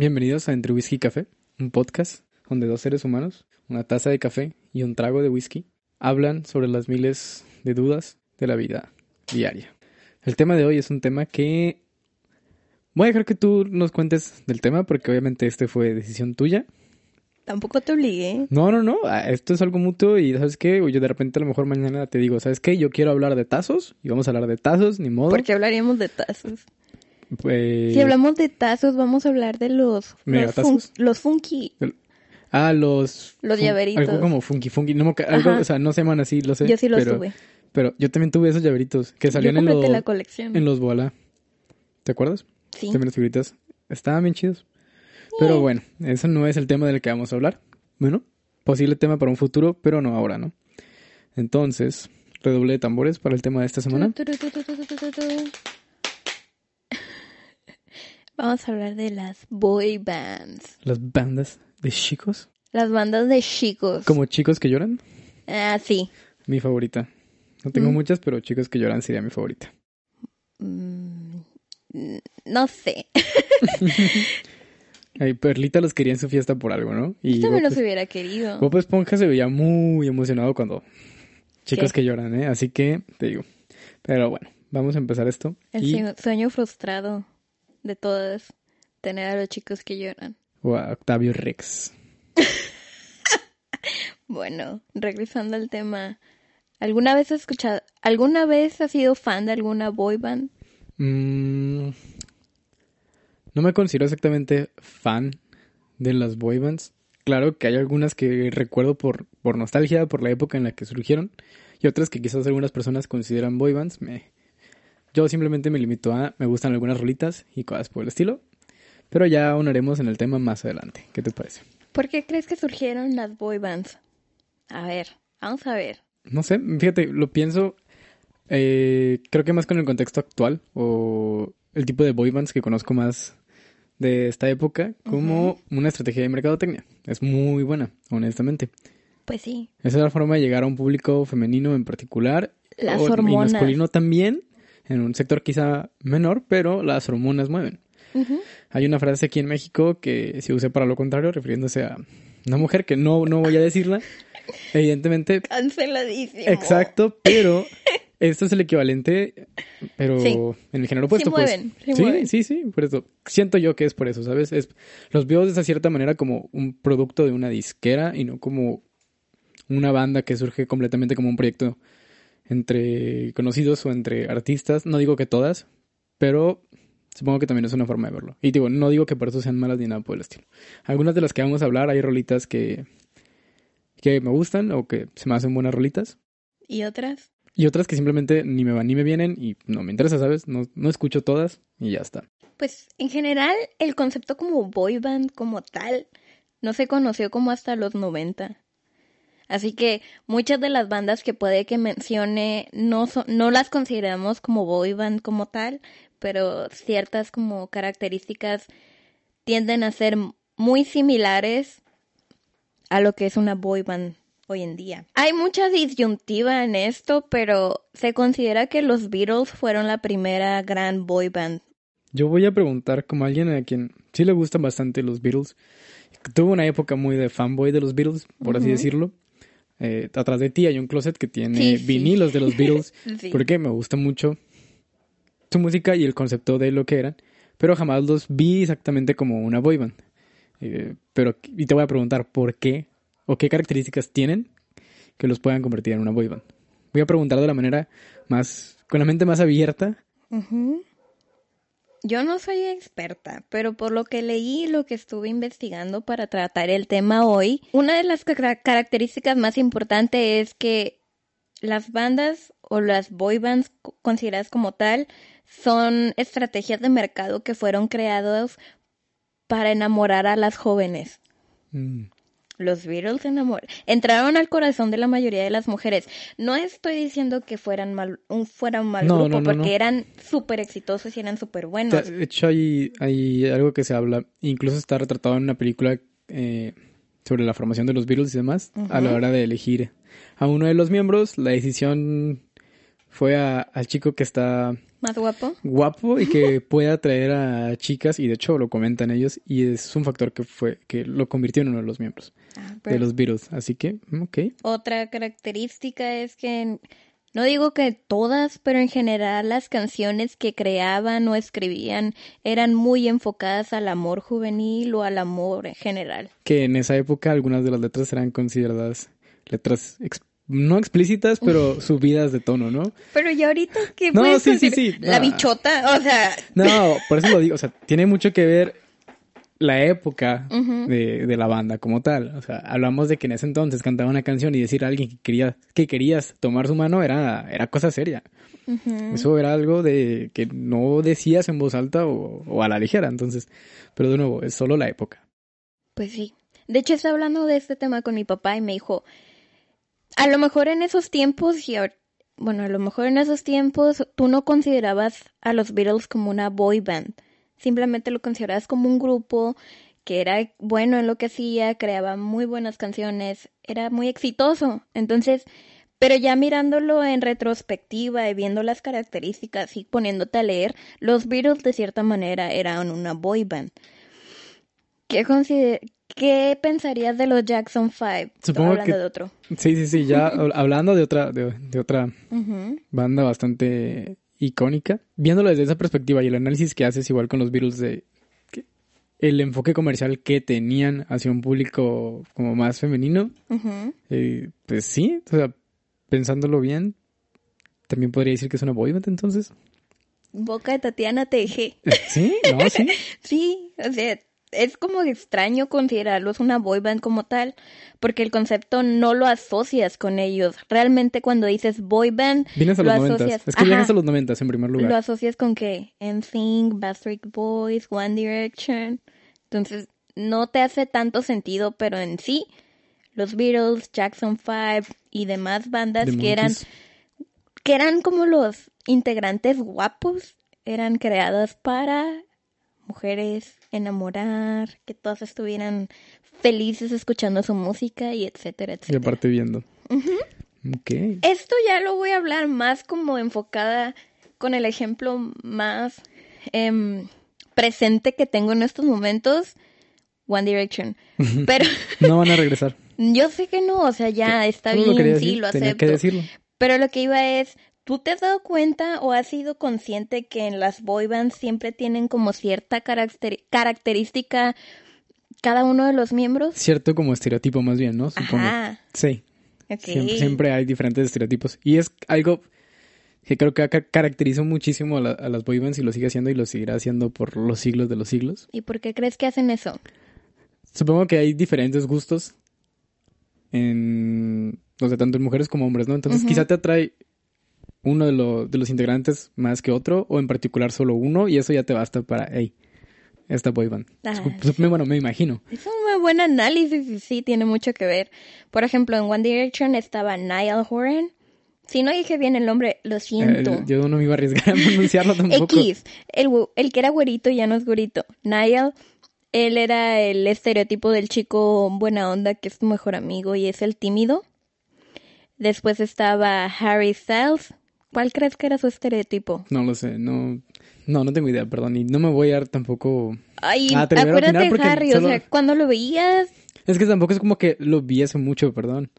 Bienvenidos a Entre Whisky y Café, un podcast donde dos seres humanos, una taza de café y un trago de whisky, hablan sobre las miles de dudas de la vida diaria. El tema de hoy es un tema que voy a dejar que tú nos cuentes del tema porque obviamente este fue decisión tuya. Tampoco te obligué. No, no, no, ah, esto es algo mutuo y ¿sabes qué? Yo de repente a lo mejor mañana te digo, ¿sabes qué? Yo quiero hablar de tazos y vamos a hablar de tazos, ni modo. ¿Por qué hablaríamos de tazos? Pues... Si hablamos de tazos, vamos a hablar de los... Los, fun- los funky. Ah, los... Los fun- llaveritos. Algo como funky funky. No, algo, o sea, no se llaman así, lo sé. Yo sí los pero, tuve. Pero yo también tuve esos llaveritos que Yo salían en, los la colección. en los Boala. ¿Te acuerdas? Sí. También las figuritas. Estaban bien chidos. Pero bueno, eso no es el tema del que vamos a hablar. Bueno, posible tema para un futuro, pero no ahora, ¿no? Entonces, redoble de tambores para el tema de esta semana. Tu, tu, tu, tu, tu, tu, tu, tu. Vamos a hablar de las boy bands. Las bandas de chicos. Las bandas de chicos. Como chicos que lloran. Ah, sí. Mi favorita. No tengo Mm. muchas, pero chicos que lloran sería mi favorita. Mm, no sé. Ay, Perlita los quería en su fiesta por algo, ¿no? Y Yo también Bob, los hubiera querido. Bob Esponja se veía muy emocionado cuando chicos que lloran, ¿eh? Así que te digo. Pero bueno, vamos a empezar esto. El y sueño frustrado de todas. Tener a los chicos que lloran. o a Octavio Rex. Bueno, regresando al tema. ¿Alguna vez has escuchado, alguna vez has sido fan de alguna boy band? Mm, no me considero exactamente fan de las boy bands. Claro que hay algunas que recuerdo por, por nostalgia, por la época en la que surgieron, y otras que quizás algunas personas consideran boy bands. Me, yo simplemente me limito a me gustan algunas rolitas y cosas por el estilo, pero ya aunaremos en el tema más adelante. ¿Qué te parece? ¿Por qué crees que surgieron las boy bands? A ver, vamos a ver. No sé, fíjate, lo pienso, eh, creo que más con el contexto actual o el tipo de boy bands que conozco más de esta época como una estrategia de mercadotecnia. Es muy buena, honestamente. Pues sí, Esa es la forma de llegar a un público femenino en particular. Las o- Y hormonas. masculino también, en un sector quizá menor, pero las hormonas mueven. Hay una frase aquí en México que se usa para lo contrario, refiriéndose a una mujer que no, no voy a decirla, evidentemente, canceladísimo. Exacto, pero esto es el equivalente, pero Sí. en el género opuesto, Sí pues. mueven, sí sí, mueven. sí, sí, por eso. Siento yo que es por eso, ¿sabes? Es, los veo de esa cierta manera como un producto de una disquera y no como una banda que surge completamente como un proyecto entre conocidos o entre artistas. No digo que todas, pero supongo que también es una forma de verlo. Y digo, no digo que por eso sean malas ni nada por el estilo. Algunas de las que vamos a hablar, hay rolitas que, que me gustan o que se me hacen buenas rolitas. ¿Y otras? Y otras que simplemente ni me van ni me vienen y no me interesa, ¿sabes? No, no escucho todas y ya está. Pues en general el concepto como boy band como tal no se conoció como hasta los 90. Así que muchas de las bandas que puede que mencione no son, no las consideramos como boy band como tal, pero ciertas como características tienden a ser muy similares a lo que es una boy band hoy en día. Hay mucha disyuntiva en esto, pero se considera que los Beatles fueron la primera gran boy band Yo voy a preguntar como alguien a quien sí le gustan bastante los Beatles. Tuvo una época muy de fanboy de los Beatles, por así decirlo. Eh, atrás de ti hay un closet que tiene Sí, sí. vinilos de los Beatles, Sí. porque me gusta mucho su música y el concepto de lo que eran, pero jamás los vi exactamente como una boy band. Eh, pero, y te voy a preguntar, ¿por qué? ¿O qué características tienen que los puedan convertir en una boy band? Voy a preguntar de la manera más, con la mente más abierta. Ujú. Yo no soy experta, pero por lo que leí y lo que estuve investigando para tratar el tema hoy, una de las ca- características más importantes es que las bandas o las boy bands co- consideradas como tal son estrategias de mercado que fueron creadas para enamorar a las jóvenes. Mm. Los Beatles enamor entraron al corazón de la mayoría de las mujeres. No estoy diciendo que fueran mal, un, fuera un mal No, grupo, no, no, porque eran súper exitosos y eran súper buenos. De hecho, hay, hay algo que se habla, incluso está retratado en una película eh, sobre la formación de los Beatles y demás, a la hora de elegir a uno de los miembros, la decisión fue a- al chico que está Más guapo. guapo y que puede atraer a chicas, y de hecho lo comentan ellos, y es un factor que fue que lo convirtió en uno de los miembros Ah, de los Beatles. Así que, mm, ok. Otra característica es que, no digo que todas, pero en general las canciones que creaban o escribían eran muy enfocadas al amor juvenil o al amor en general. Que en esa época algunas de las letras eran consideradas letras no explícitas, pero subidas de tono, ¿no? Pero ya ahorita, ¿qué No, sí, sí, sí, La no. bichota, o sea, No, por eso lo digo, o sea, tiene mucho que ver la época de, de la banda como tal. O sea, hablamos de que en ese entonces cantaba una canción y decir a alguien que, quería, que querías tomar su mano era, era cosa seria. Eso era algo de que no decías en voz alta o, o a la ligera. Entonces, pero de nuevo, es solo la época. Pues sí. De hecho, estaba hablando de este tema con mi papá y me dijo, a lo mejor en esos tiempos, y bueno, a lo mejor en esos tiempos tú no considerabas a los Beatles como una boy band. Simplemente lo considerabas como un grupo que era bueno en lo que hacía, creaba muy buenas canciones, era muy exitoso. Entonces, pero ya mirándolo en retrospectiva y viendo las características y poniéndote a leer, los Beatles de cierta manera eran una boy band. ¿Qué, consider- ¿Qué pensarías de los Jackson 5? Supongo Hablando que- de otro. Sí, sí, sí, ya hab- hablando de otra, de, de otra banda bastante icónica, viéndolo desde esa perspectiva y el análisis que haces igual con los Beatles de el enfoque comercial que tenían hacia un público como más femenino, eh, pues sí, o sea, pensándolo bien, también podría decir que es una boy band entonces. Boca de Tatiana Teje. Eh, Sí, no, sí. Sí, o sea, es como extraño considerarlos una boy band como tal, porque el concepto no lo asocias con ellos. Realmente cuando dices boy band, Vienes a lo los noventas. asocias, Es que vienes a los noventas en primer lugar. lo asocias con que NSYNC, Backstreet Boys, One Direction. Entonces, no te hace tanto sentido, pero en sí, los Beatles, Jackson 5 y demás bandas The que eran que eran como los integrantes guapos, eran creadas para mujeres enamorar, que todas estuvieran felices escuchando su música y etcétera, Y etcétera. aparte viendo. Esto ya lo voy a hablar más como enfocada con el ejemplo más em, presente que tengo en estos momentos, One Direction. Pero No van a regresar. yo sé que no, o sea, ya está Solo lo quería bien, sí, decir, lo que acepto. decirlo. Pero lo que iba es, ¿tú te has dado cuenta o has sido consciente que en las boy bands siempre tienen como cierta característica cada uno de los miembros? Cierto como estereotipo más bien, ¿no? Supongo. Ajá, Sí. Siempre, siempre hay diferentes estereotipos. Y es algo que creo que ca- caracterizó muchísimo a, la- a las boy bands y lo sigue haciendo y lo seguirá haciendo por los siglos de los siglos. ¿Y por qué crees que hacen eso? Supongo que hay diferentes gustos en, o sea, tanto en mujeres como hombres, ¿no? Entonces quizá te atrae uno de, lo- de los integrantes más que otro o en particular solo uno y eso ya te basta para, hey, esta boy band. Ah, sup- Bueno, me imagino. Es un muy buen análisis y sí, tiene mucho que ver. Por ejemplo, en One Direction estaba Niall Horan. Si no dije bien el nombre, lo siento. Eh, yo no me iba a arriesgar a pronunciarlo tampoco. X, el, el que era güerito ya no es güerito. Niall, él era el estereotipo del chico buena onda que es tu mejor amigo y es el tímido. Después estaba Harry Styles. ¿Cuál crees que era su estereotipo? No lo sé, no, no, no tengo idea, perdón, y no me voy a dar tampoco. Ay, de acuérdate de Harry, solo- o sea, cuando lo veías, Es que tampoco es como que lo vi hace mucho, perdón.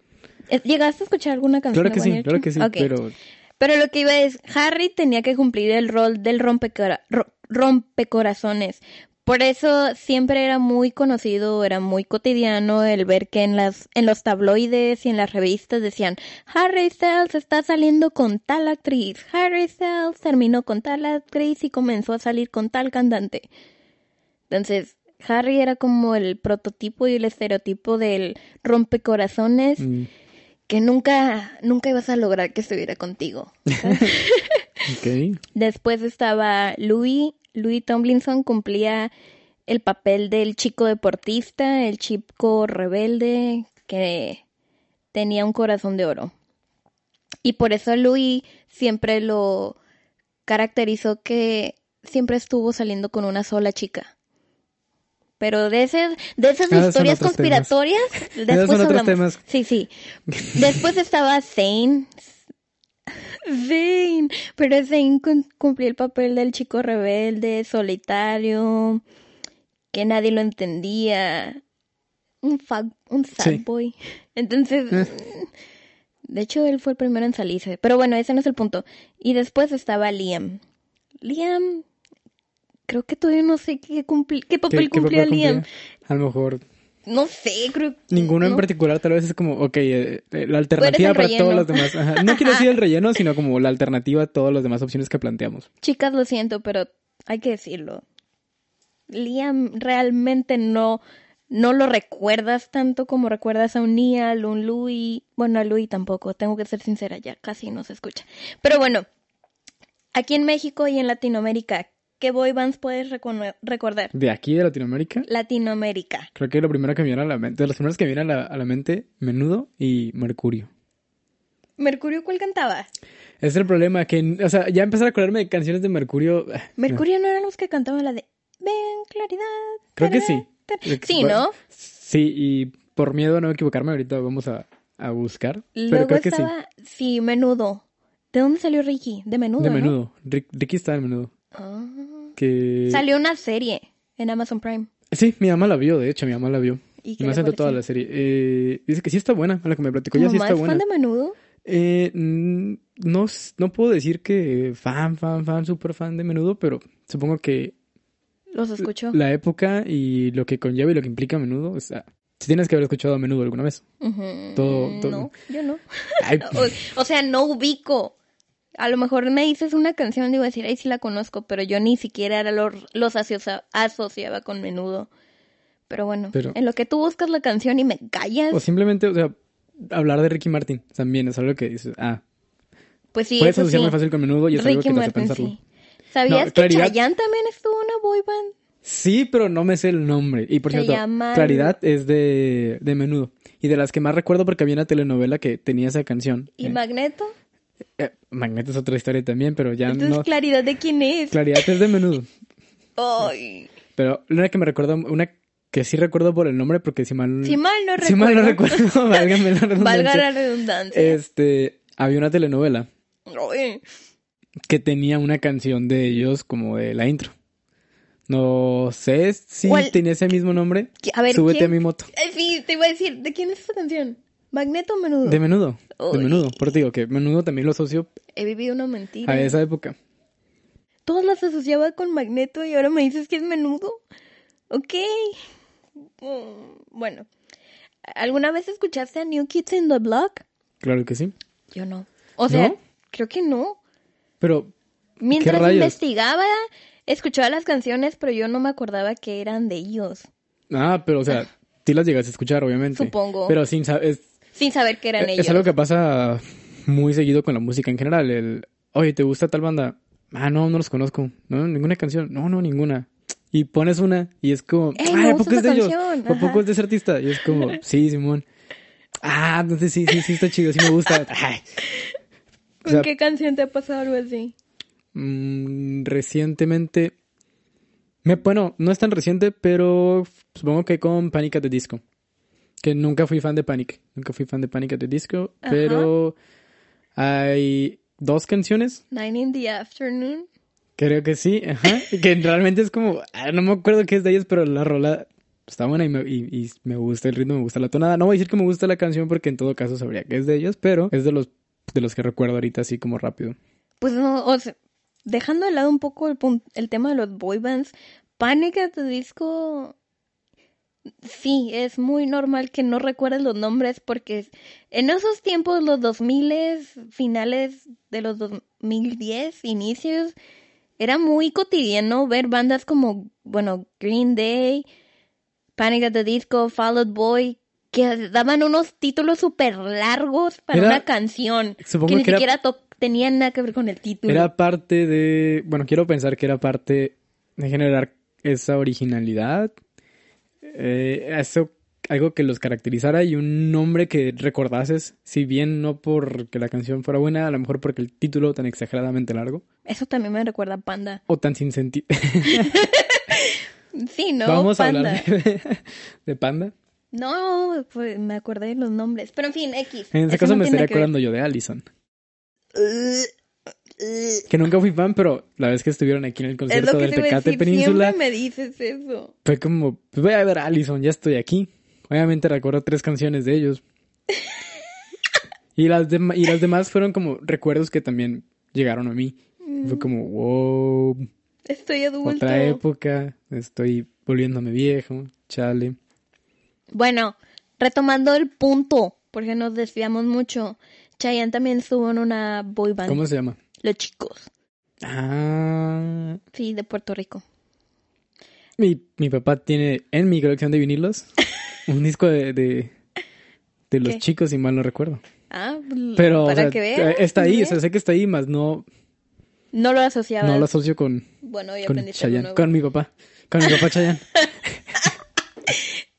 ¿llegaste a escuchar alguna canción? Claro que sí, claro que sí, pero Pero lo que iba es, Harry tenía que cumplir el rol del rompecora- ro- rompecorazones, Por eso siempre era muy conocido, era muy cotidiano el ver que en las en los tabloides y en las revistas decían Harry Styles está saliendo con tal actriz, Harry Styles terminó con tal actriz y comenzó a salir con tal cantante. Entonces, Harry era como el prototipo y el estereotipo del rompecorazones Mm, que nunca nunca ibas a lograr que estuviera contigo. ok. Después estaba Louis. Louis Tomlinson cumplía el papel del chico deportista, el chico rebelde que tenía un corazón de oro. Y por eso Louis siempre lo caracterizó que siempre estuvo saliendo con una sola chica. Pero de, ese, de esas Ah, historias conspiratorias, después son otros hablamos. temas. Sí, sí. Después estaba Zane. Zane. Pero Zane cum- cumplió el papel del chico rebelde, solitario, que nadie lo entendía. Un, fa- un sad Sí. boy. Entonces, Eh. de hecho, él fue el primero en salirse. Pero bueno, ese no es el punto. Y después estaba Liam. Liam, creo que todavía no sé qué, cumpli- qué papel ¿Qué- qué cumplía papel Liam. cumplía? A lo mejor No sé, creo ninguno en particular, tal vez es como, ok, eh, eh, la alternativa para relleno. todos los demás. Ajá. No quiero decir el relleno, sino como la alternativa a todas las demás opciones que planteamos. Chicas, lo siento, pero hay que decirlo. Liam realmente no, no lo recuerdas tanto como recuerdas a un Neal, un Louis. Bueno, a Louis tampoco, tengo que ser sincera, ya casi no se escucha. Pero bueno, aquí en México y en Latinoamérica, ¿qué boy bands puedes recordar? De aquí de Latinoamérica, Latinoamérica. creo que lo primero que me viene a la mente, de los primeros que me vienen a la, a la mente, Menudo y Mercurio. ¿Mercurio cuál cantaba? Ese es el problema, que, o sea, ya empezar a acordarme de canciones de Mercurio. eh, Mercurio no eran los que cantaban la de Ven, claridad. Creo que sí. tarara". Sí, ¿no? Sí, y por miedo a no equivocarme, ahorita vamos a, a buscar. pero Luego creo que estaba, sí. menudo. ¿De dónde salió Ricky? De menudo. De ¿no? menudo. Rick- Ricky está en menudo. Ah. Que... Salió una serie en Amazon Prime. Sí, mi mamá la vio, de hecho, mi mamá la vio. ¿Y Y me sentó toda la serie. Eh, dice que sí está buena, a la que me platicó ¿Tu ya sí está es buena. fan de menudo? Eh, no, no puedo decir que fan, fan, fan, súper fan de menudo, pero supongo que Los escucho. la época y lo que conlleva y lo que implica a menudo, o sea, si tienes que haber escuchado a menudo alguna vez. Todo- todo- No, yo no. O sea, no ubico. A lo mejor me dices una canción y digo decir, ay, sí la conozco, pero yo ni siquiera era lo- los asocia- asociaba con menudo. Pero bueno, Pero- en lo que tú buscas la canción y me callas, o simplemente, o sea, hablar de Ricky Martin también es algo que dices, ah, pues sí, puedes eso asociar sí. fácil con menudo y es algo que te hace pensarlo. sí. ¿Sabías No, que Claridad- Chayanne también estuvo en una boy band? Sí, pero no me sé el nombre. Y por Se cierto, Claridad es de, de menudo. Y de las que más recuerdo porque había una telenovela que tenía esa canción. ¿Y Eh, Magneto? Eh, Magneto es otra historia también, pero ya Entonces, no. ¿claridad de quién es? Claridad es de menudo. Ay, Pero una que me recuerdo, una que sí recuerdo por el nombre porque si mal, si mal no recuerdo. si mal no recuerdo, válgame la redundancia. Valga la redundancia. Este, había una telenovela Ay, que tenía una canción de ellos como de la intro. No sé si ¿Cuál? tenía ese mismo nombre. ¿Qui- a ver, Súbete ¿quién? a mi moto. Sí, te iba a decir, ¿de quién es esta canción? ¿Magneto o Menudo? De menudo. Uy. De menudo. Por digo que menudo también lo asocio He vivido una mentira. a esa época. Todas las asociaba con Magneto y ahora me dices que es Menudo. Ok. Mm, bueno. ¿Alguna vez escuchaste a New Kids in the Block? Claro que sí. Yo no. O sea, ¿No? creo que no. Pero, Mientras rayos? investigaba, escuchaba las canciones, pero yo no me acordaba que eran de ellos. ah, pero o sea, sí las llegas a escuchar, obviamente. Supongo. Pero sin saber. Sin saber que eran Es, ellos. es algo que pasa muy seguido con la música en general. El, oye, ¿te gusta tal banda? Ah, no, no los conozco. No, ninguna canción. No, no, ninguna. Y pones una y es como, Ey, ah, ¿a poco es de ellos? ¿A poco es de ese artista? Y es como, sí, Simón. Ah, entonces sí, sí, sí está chido, sí me gusta. Ay. O ¿Con qué canción te ha pasado algo así? Mm, recientemente. Me, bueno, no es tan reciente, pero supongo que con Panic at the Disco. Que nunca fui fan de Panic. Nunca fui fan de Panic at the Disco. Ajá. Pero hay dos canciones. Nine in the Afternoon. Creo que sí. Ajá. que realmente es como. ah, No me acuerdo qué es de ellos, pero la rola está buena y me, y- y me gusta el ritmo, me gusta la tonada. No voy a decir que me gusta la canción porque en todo caso sabría que es de ellos, pero es de los, de los que recuerdo ahorita así como rápido. Pues no, o sea, dejando de lado un poco el, el tema de los boy bands, Panic at the Disco. Sí, es muy normal que no recuerdes los nombres porque en esos tiempos, los 2000, finales de los 2010, inicios, era muy cotidiano ver bandas como, bueno, Green Day, Panic at the Disco, Fall Out Boy, que daban unos títulos súper largos para Era- una canción. supongo que ni que siquiera tenían nada que ver con el título. Era parte de. Bueno, quiero pensar que era parte de generar esa originalidad. Eh, eso, algo que los caracterizara y un nombre que recordases, si bien no porque la canción fuera buena, a lo mejor porque el título tan exageradamente largo Eso también me recuerda a Panda. o tan sin sentido. Sí, ¿no? Vamos a hablar de, de Panda. No, pues me acordé de los nombres. Pero en fin, X. En ese caso no me estaría acordando yo de Allison. Que nunca fui fan, pero la vez que estuvieron aquí en el concierto del Tecate. Península, me dices eso. fue como, pues voy a ver a Allison, ya estoy aquí. Obviamente recuerdo tres canciones de ellos. y, las dem- y las demás fueron como recuerdos que también llegaron a mí. Fue como, wow, Estoy adulto. otra época, estoy volviéndome viejo, chale. Bueno, retomando el punto, porque nos desviamos mucho. Chayanne también estuvo en una boy band. ¿Cómo se llama? Los chicos. Ah, Sí, de Puerto Rico. mi, mi papá tiene en mi colección de vinilos un disco de, de, de los ¿Qué? chicos, si mal no recuerdo. Ah, l- Pero, o para sea, que veas. está ahí, o sea, sé que está ahí, más no, No lo asociaba. no lo asocio con, Bueno, con Chayanne, con mi papá, con mi papá Chayanne.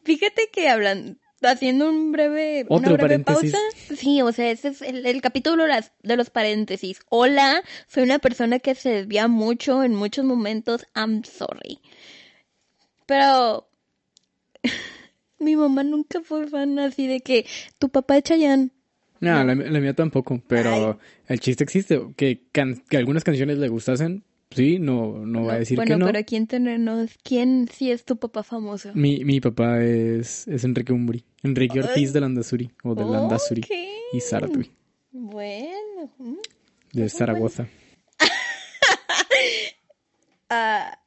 Fíjate que hablan, haciendo un breve, una Otro breve paréntesis. pausa. Sí, o sea, ese es el, el capítulo de, las- de los paréntesis. Hola, soy una persona que se desvía mucho en muchos momentos. I'm sorry. Pero mi mamá nunca fue fan así de que tu papá es Chayanne. No, la, la mía tampoco, pero el chiste existe, que, can- que algunas canciones le gustasen, sí, no, no va a decir bueno, que no. pero ¿quién tenernos? ¿Quién sí es tu papá famoso? Mi, mi papá es, es Enrique Umbri, Enrique Ortiz de Landazuri, o de Landazuri, y Saratui, Bueno. de Zaragoza. Ah,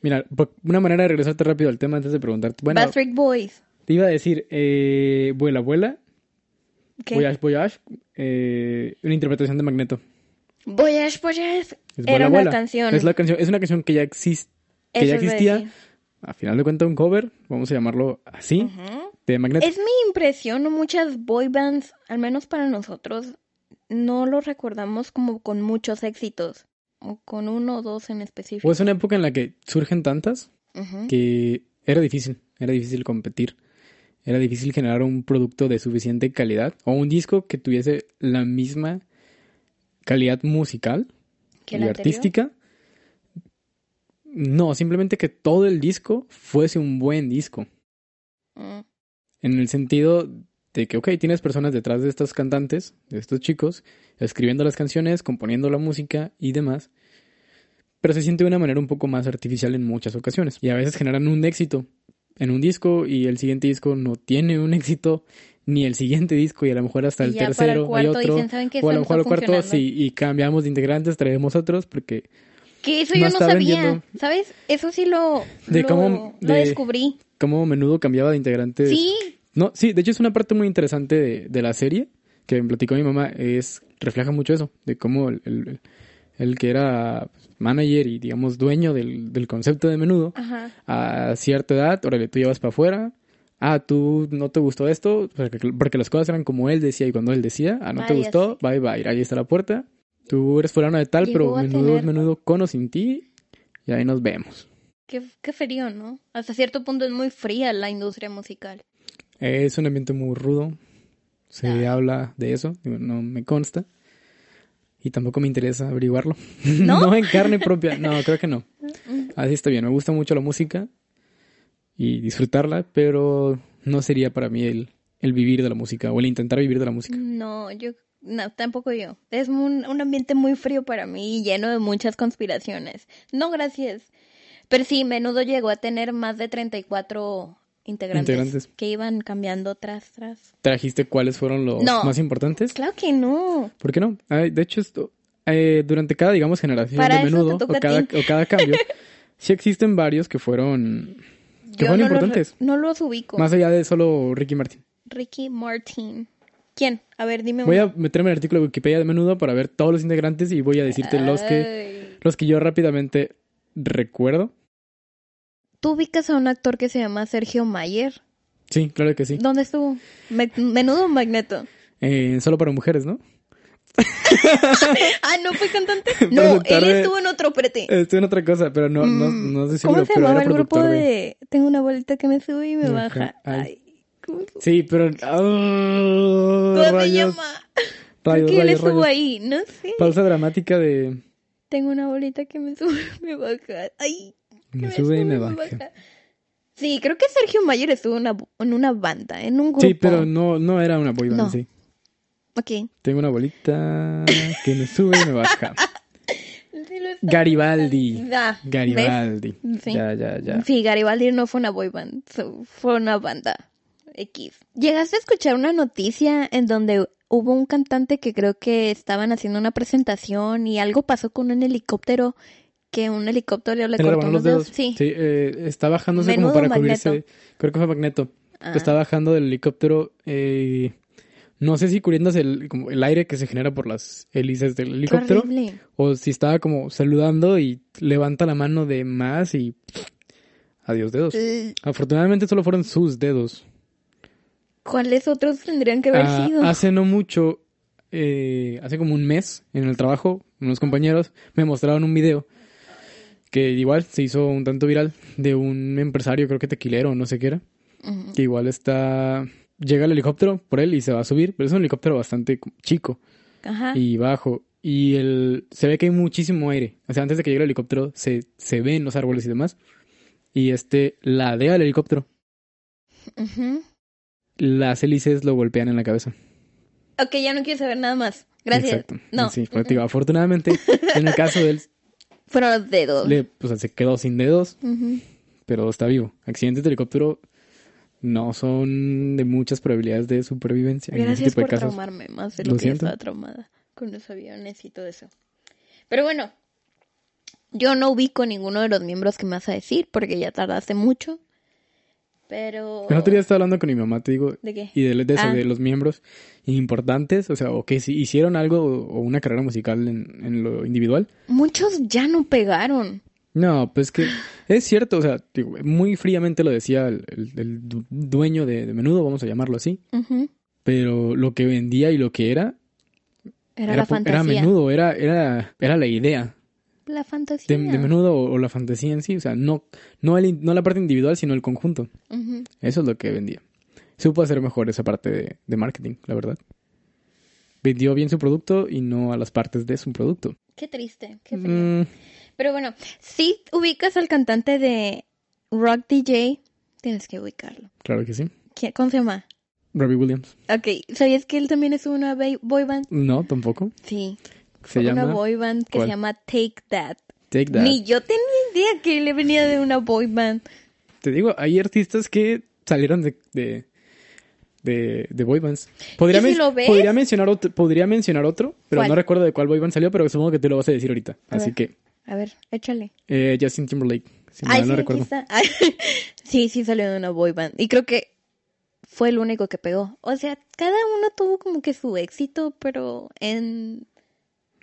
Mira, una manera de regresarte rápido al tema antes de preguntarte. Bueno, Backstreet Boys. te iba a decir, eh, Vuela, Vuela, ¿Qué? Voyage, Voyage, eh, una interpretación de Magneto. Voyage. Es Era una canción. Es, la canción. es una canción que ya, existe que Eso ya a existía. A final de cuentas, un cover, vamos a llamarlo así, de. Es mi impresión, muchas boy bands, al menos para nosotros, no lo recordamos como con muchos éxitos. O con uno o dos en específico. O es una época en la que surgen tantas que era difícil, era difícil competir. Era difícil generar un producto de suficiente calidad o un disco que tuviese la misma calidad musical ¿Que y artística. No, simplemente que todo el disco fuese un buen disco. Mm. En el sentido de que, ok, tienes personas detrás de estos cantantes, de estos chicos, escribiendo las canciones, componiendo la música y demás. Pero se siente de una manera un poco más artificial en muchas ocasiones. Y a veces generan un éxito en un disco y el siguiente disco no tiene un éxito, ni el siguiente disco y a lo mejor hasta el ya para el tercero hay cuarto otro. dicen, ¿saben qué? o a lo mejor al cuarto sí, y cambiamos de integrantes, traemos otros porque Que eso yo no sabía. ¿sabes? Eso sí lo, De lo, cómo- lo de- descubrí. como a menudo cambiaba de integrantes. Sí, No, sí, de hecho es una parte muy interesante de, de la serie que me platicó mi mamá, es refleja mucho eso, de cómo el, el- el que era manager y digamos dueño del, del concepto de menudo, ajá. a cierta edad, órale, tú llevas para afuera, ah, tú no te gustó esto, porque, porque las cosas eran como él decía y cuando él decía, ah, no te gustó, bye bye, ahí está la puerta, tú eres fulano de tal, Llegó pero menudo tener- menudo con o sin ti, y ahí nos vemos. Qué, qué frío, ¿no? Hasta cierto punto es muy fría la industria musical. Es un ambiente muy rudo. Se Ah. habla de eso, no me consta. Y tampoco me interesa averiguarlo. ¿No? en carne propia. No, creo que no. Así está bien. Me gusta mucho la música y disfrutarla, pero no sería para mí el, el vivir de la música o el intentar vivir de la música. No, yo no, tampoco yo. Es un, un ambiente muy frío para mí y lleno de muchas conspiraciones. No, gracias. Pero sí, menudo llegó a tener más de 34 integrantes, Integrantes. que iban cambiando tras, tras. ¿Trajiste cuáles fueron los No. más importantes? Claro que no. ¿Por qué no? Ay, de hecho, esto, eh, durante cada, digamos, generación Para de menudo o cada, o cada cambio, sí existen varios que fueron, que fueron no los re- importantes. no los ubico. Más allá de solo Ricky Martin. Ricky Martin. ¿Quién? A ver, dime Voy uno. a meterme en el artículo de Wikipedia de menudo para ver todos los integrantes y voy a decirte los que, los que yo rápidamente recuerdo. ¿Tú ubicas a un actor que se llama Sergio Mayer? Sí, claro que sí. ¿Dónde estuvo? Me- ¿Menudo Magneto? Eh, solo para mujeres, ¿no? Ah, ¿no fue cantante? No, él estoy en otro prete. Estoy en otra cosa, pero no, no, Mm, no estoy ¿Cómo seguro. se pero llamaba el grupo de... Tengo una bolita que me sube y me baja? ay. ¿cómo Sí, pero... ah, ¿Cómo se llama? rayos, ¿Por qué él rayos, estuvo ahí? No sé. Pausa dramática de... Tengo una bolita que me sube y me baja. Ay, Me sube y me baja. Sí, creo que Sergio Mayer estuvo en una, en una banda, en un grupo. Sí, pero no, no era una boy band, No. sí. Ok. Tengo una bolita que me sube y me baja. Garibaldi. Ah. Garibaldi. Sí. Ya, ya, ya. Sí, Garibaldi no fue una boy band, fue una banda X. ¿Llegaste a escuchar una noticia en donde hubo un cantante que creo que estaban haciendo una presentación y algo pasó con un helicóptero que un helicóptero le ¿Se le cortó los dedos? Sí. eh, está bajándose Menudo como para Magneto. cubrirse. Creo que fue Magneto. Ah. Está bajando del helicóptero. eh, no sé si cubriéndose el, como el aire que se genera por las hélices del helicóptero. O si estaba como saludando y levanta la mano de más y. Adiós dedos. Eh, Afortunadamente solo fueron sus dedos. ¿Cuáles otros tendrían que haber Ah, sido? hace no mucho, eh, hace como un mes en el trabajo, unos compañeros me mostraron un video que igual se hizo un tanto viral de un empresario, creo que tequilero, no sé qué era, que igual está, llega el helicóptero por él y se va a subir, pero es un helicóptero bastante chico Ajá. y bajo y el, se ve que hay muchísimo aire, o sea, antes de que llegue el helicóptero se, se ven los árboles y demás y este ladea el helicóptero, Ujú. las hélices lo golpean en la cabeza. Ok, ya no quiero saber nada más. Gracias. Exacto. No. Sí, te digo, afortunadamente, en el caso de él, Fueron los dedos. le, pues, se quedó sin dedos, Ujú. pero está vivo. Accidentes de helicóptero no son de muchas probabilidades de supervivencia en ese Gracias tipo de por casos. traumarme más de Lo lo, que yo siento. estaba traumada con los aviones y todo eso. Pero bueno, yo no ubico ninguno de los miembros que me vas a decir porque ya tardaste mucho. Pero... El otro día estaba hablando con mi mamá, te digo, ¿De qué? y de, de eso, Ah. de los miembros importantes, o sea, o que si hicieron algo o una carrera musical en, en lo individual. Muchos ya no pegaron. No, pues que es cierto, o sea, digo, muy fríamente lo decía el, el- el du- dueño de, de menudo, vamos a llamarlo así, pero lo que vendía y lo que era Era, la fantasía. Era menudo, era, era, era la idea La fantasía. de, de menudo o, o la fantasía en sí. O sea, no, no, el no la parte individual, sino el conjunto. Eso es lo que vendía. Supo hacer mejor esa parte de, de marketing, la verdad. Vendió bien su producto y no a las partes de su producto. Qué triste. Qué frío. Mm, Pero bueno, si ubicas al cantante de Rock DJ, tienes que ubicarlo. claro que sí. ¿Quién- ¿Cómo se llama? Robbie Williams. Ok, ¿sabías que él también es una boy band? No, tampoco. Sí. Se una llama boy band que ¿cuál? se llama Take That. Take That. Ni yo tenía idea que él venía de una boy band. Te digo, hay artistas que salieron de, de, de, de boy bands. Podría, ¿Y si men- lo ves? podría mencionar otro, podría mencionar otro, pero ¿Cuál? no recuerdo de cuál boy band salió, pero supongo que te lo vas a decir ahorita. A Así ver. que A ver, échale. eh, Justin Timberlake, si Ay, mal sí, no recuerdo. Ay, sí, sí salió de una boy band. Y creo que fue el único que pegó. O sea, cada uno tuvo como que su éxito, pero en...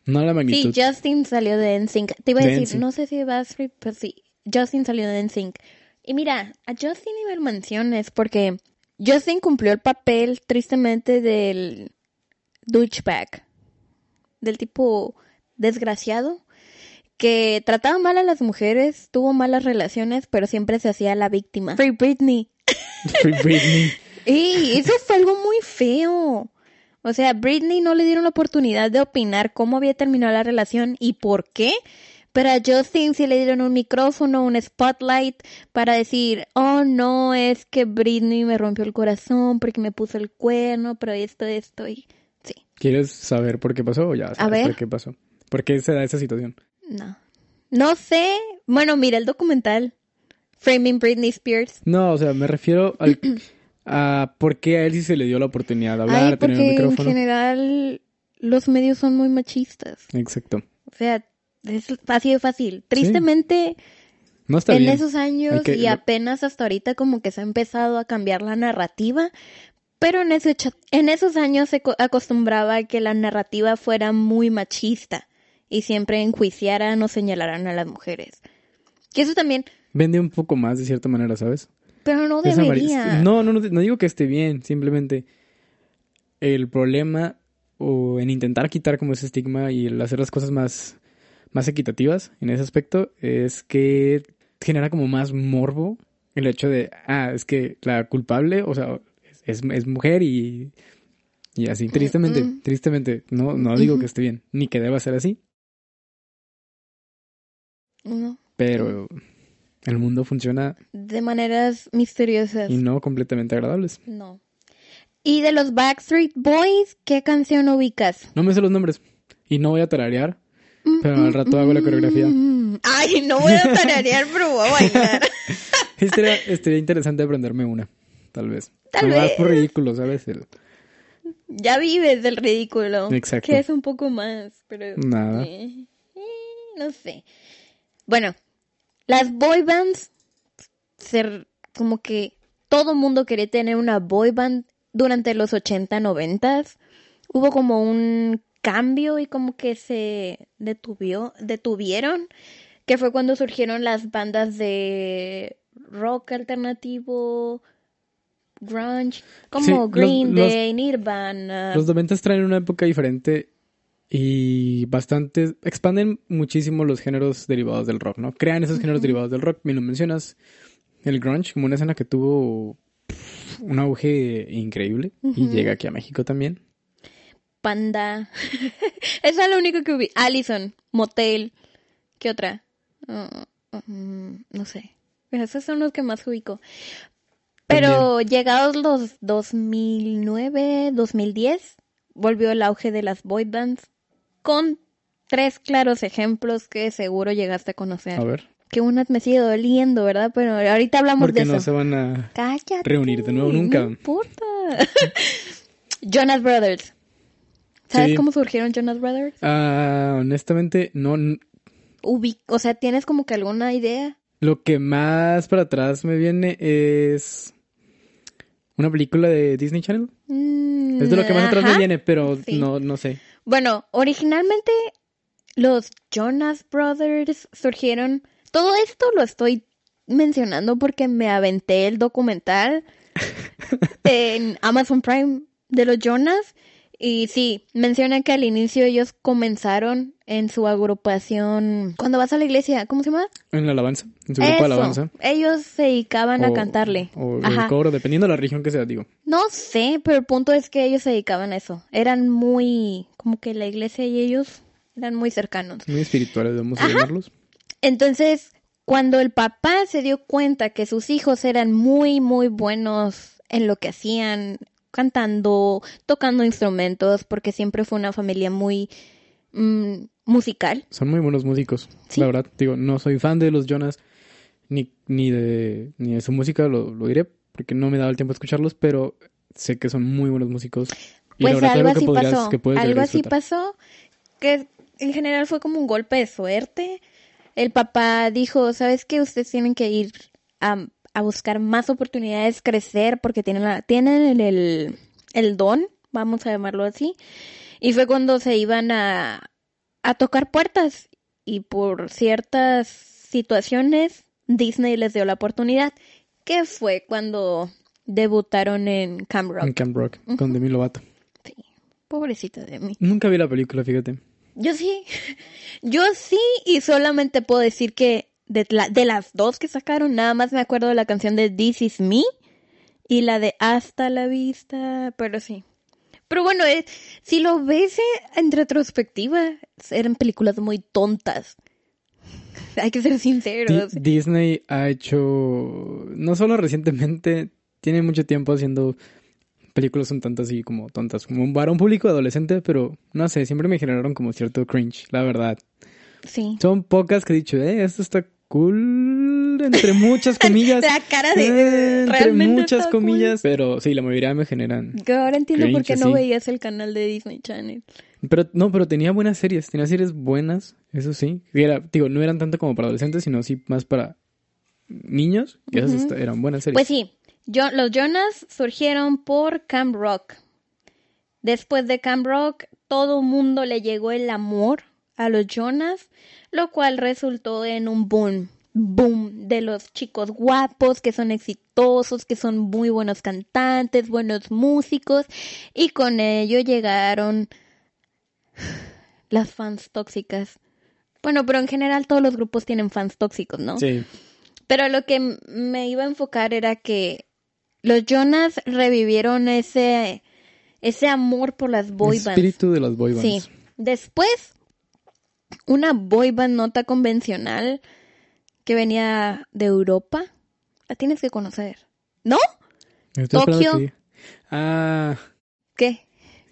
No la Sí, magnitud. Justin salió de NSYNC. Te iba a De decir, NSYNC. no sé si Backstreet, pero sí. Justin salió de NSYNC. Y mira, a Justin a menciones porque Justin cumplió el papel tristemente del douchebag. Del tipo desgraciado que trataba mal a las mujeres, tuvo malas relaciones, pero siempre se hacía la víctima. Free Britney. Free Britney. ¡Ey! Eso fue algo muy feo. O sea, Britney no le dieron la oportunidad de opinar cómo había terminado la relación y por qué. Pero a Justin sí le dieron un micrófono, un spotlight para decir, oh no, es que Britney me rompió el corazón porque me puso el cuerno, pero esto, esto y... Sí, ¿Quieres saber por qué pasó o ya sabes ver. por qué pasó? ¿Por qué se da esa situación? No. No sé. Bueno, mira el documental. Framing Britney Spears. No, o sea, me refiero al, a por qué a él sí se le dio la oportunidad de hablar, Ay, tener un porque en micrófono. general los medios son muy machistas. Exacto. O sea, es así de fácil. Tristemente, No está en bien. esos años y apenas hasta ahorita como que se ha empezado a cambiar la narrativa, pero en, ese en esos años se co- acostumbraba a que la narrativa fuera muy machista y siempre enjuiciaran o señalaran a las mujeres. Que eso también, Vende un poco más de cierta manera, ¿sabes? pero no Esa debería. No, no, no, no digo que esté bien, simplemente el problema o en intentar quitar como ese estigma y el hacer las cosas más, más equitativas en ese aspecto es que genera como más morbo el hecho de, ah, es que la culpable, o sea, es, es mujer y, y así, tristemente, Mm. tristemente, no, no digo que esté bien, ni que deba ser así, No, pero el mundo funciona de maneras misteriosas. y no completamente agradables. No. Y de los Backstreet Boys, ¿qué canción ubicas? No me sé los nombres y no voy a tararear, pero al rato hago la coreografía. Mm, Ay, no voy a tararear, pero voy a bailar. Estaría, estaría interesante aprenderme una, tal vez. Tal vez. por ridículo, ¿sabes? El- Ya vives del ridículo. Exacto. Que es un poco más, pero... Nada. eh, eh, no sé. Bueno, las boy bands, ser como que todo mundo quería tener una boy band durante los 80, 90. Hubo como un cambio y como que se detuvió, detuvieron, que fue cuando surgieron las bandas de rock alternativo, grunge, como Sí, Green los- Day, Nirvana. Los noventas traen una época diferente y bastante... Expanden muchísimo los géneros derivados del rock, ¿no? Crean esos géneros derivados del rock. Me lo mencionas, el grunge, como una escena que tuvo pff, un auge increíble y llega aquí a México también. Panda. Esa es lo único que vi. Allison, Motel. ¿Qué otra? Ah, mm, no sé. Esos son los que más ubico. Pero llegados los 2009, 2010, volvió el auge de las boy bands con tres claros ejemplos que seguro llegaste a conocer. A ver, Que unas me sigue doliendo, ¿verdad? Pero ahorita hablamos porque de no eso. se van a... Cállate. reunir de nuevo nunca. No importa. Jonas Brothers. ¿Sabes Sí. cómo surgieron Jonas Brothers? Ah, honestamente, no... Ubi- o sea, ¿tienes como que alguna idea? Lo que más para atrás me viene es una película de Disney Channel. Mm, Es de lo que más atrás me viene, pero Sí. no, no sé. Bueno, originalmente los Jonas Brothers surgieron. Todo esto lo estoy mencionando porque me aventé el documental en Amazon Prime de los Jonas. Y sí, menciona que al inicio ellos comenzaron en su agrupación. Cuando vas a la iglesia, ¿cómo se llama? En la alabanza, en su grupo de alabanza. Ellos se dedicaban a cantarle. O Ajá. el coro, dependiendo de la región que sea, digo. No sé, pero el punto es que ellos se dedicaban a eso. Eran muy, como que la iglesia y ellos eran muy cercanos. Muy espirituales, vamos a llamarlos. Entonces, cuando el papá se dio cuenta que sus hijos eran muy, muy buenos en lo que hacían, cantando, tocando instrumentos, porque siempre fue una familia muy mm, musical. Son muy buenos músicos, Sí. la verdad. Digo, no soy fan de los Jonas, ni, ni, de, ni de su música, lo, lo diré, porque no me daba el tiempo de escucharlos, pero sé que son muy buenos músicos. Y Pues algo así pasó. Algo así pasó que en general fue como un golpe de suerte. El papá dijo, ¿sabes qué? Ustedes tienen que ir a, a buscar más oportunidades, crecer, porque tienen, la- tienen el, el, el don, vamos a llamarlo así. Y fue cuando se iban a, a tocar puertas. Y por ciertas situaciones, Disney les dio la oportunidad. Que fue cuando debutaron en Camp Rock. En Camp Rock, con Demi Lovato. Sí, pobrecita de mí. Nunca vi la película, fíjate. Yo sí, yo sí, y solamente puedo decir que de, la- de las dos que sacaron, nada más me acuerdo de la canción de This Is Me y la de Hasta la Vista, pero sí. Pero bueno, eh, si lo ves eh, en retrospectiva, eran películas muy tontas. Hay que ser Di- sinceros. Disney ha hecho, no solo recientemente, tiene mucho tiempo haciendo películas un tanto así como tontas, como un varón público adolescente, pero no sé, siempre me generaron como cierto cringe, la verdad. Sí. Son pocas que he dicho, eh, esto está cool, entre muchas comillas. La cara de... eh, entre realmente muchas cool. comillas, pero sí, la mayoría me generan. Que ahora entiendo por qué no veías el canal de Disney Channel. Pero no, pero tenía buenas series, tenía series buenas, eso sí. Era, digo, no eran tanto como para adolescentes, sino sí más para niños, que esas eran buenas series. Pues sí, yo, los Jonas surgieron por Camp Rock. Después de Camp Rock, todo mundo le llegó el amor a los Jonas, lo cual resultó en un boom, boom de los chicos guapos, que son exitosos, que son muy buenos cantantes, buenos músicos, y con ello llegaron las fans tóxicas. Bueno, pero en general todos los grupos tienen fans tóxicos, ¿no? Sí. Pero lo que me iba a enfocar era que los Jonas revivieron ese, ese amor por las boy El espíritu de las boy Sí. Después, una boy band nota convencional que venía de Europa. La tienes que conocer. ¿No? Tokio. que. Ah, ¿Qué?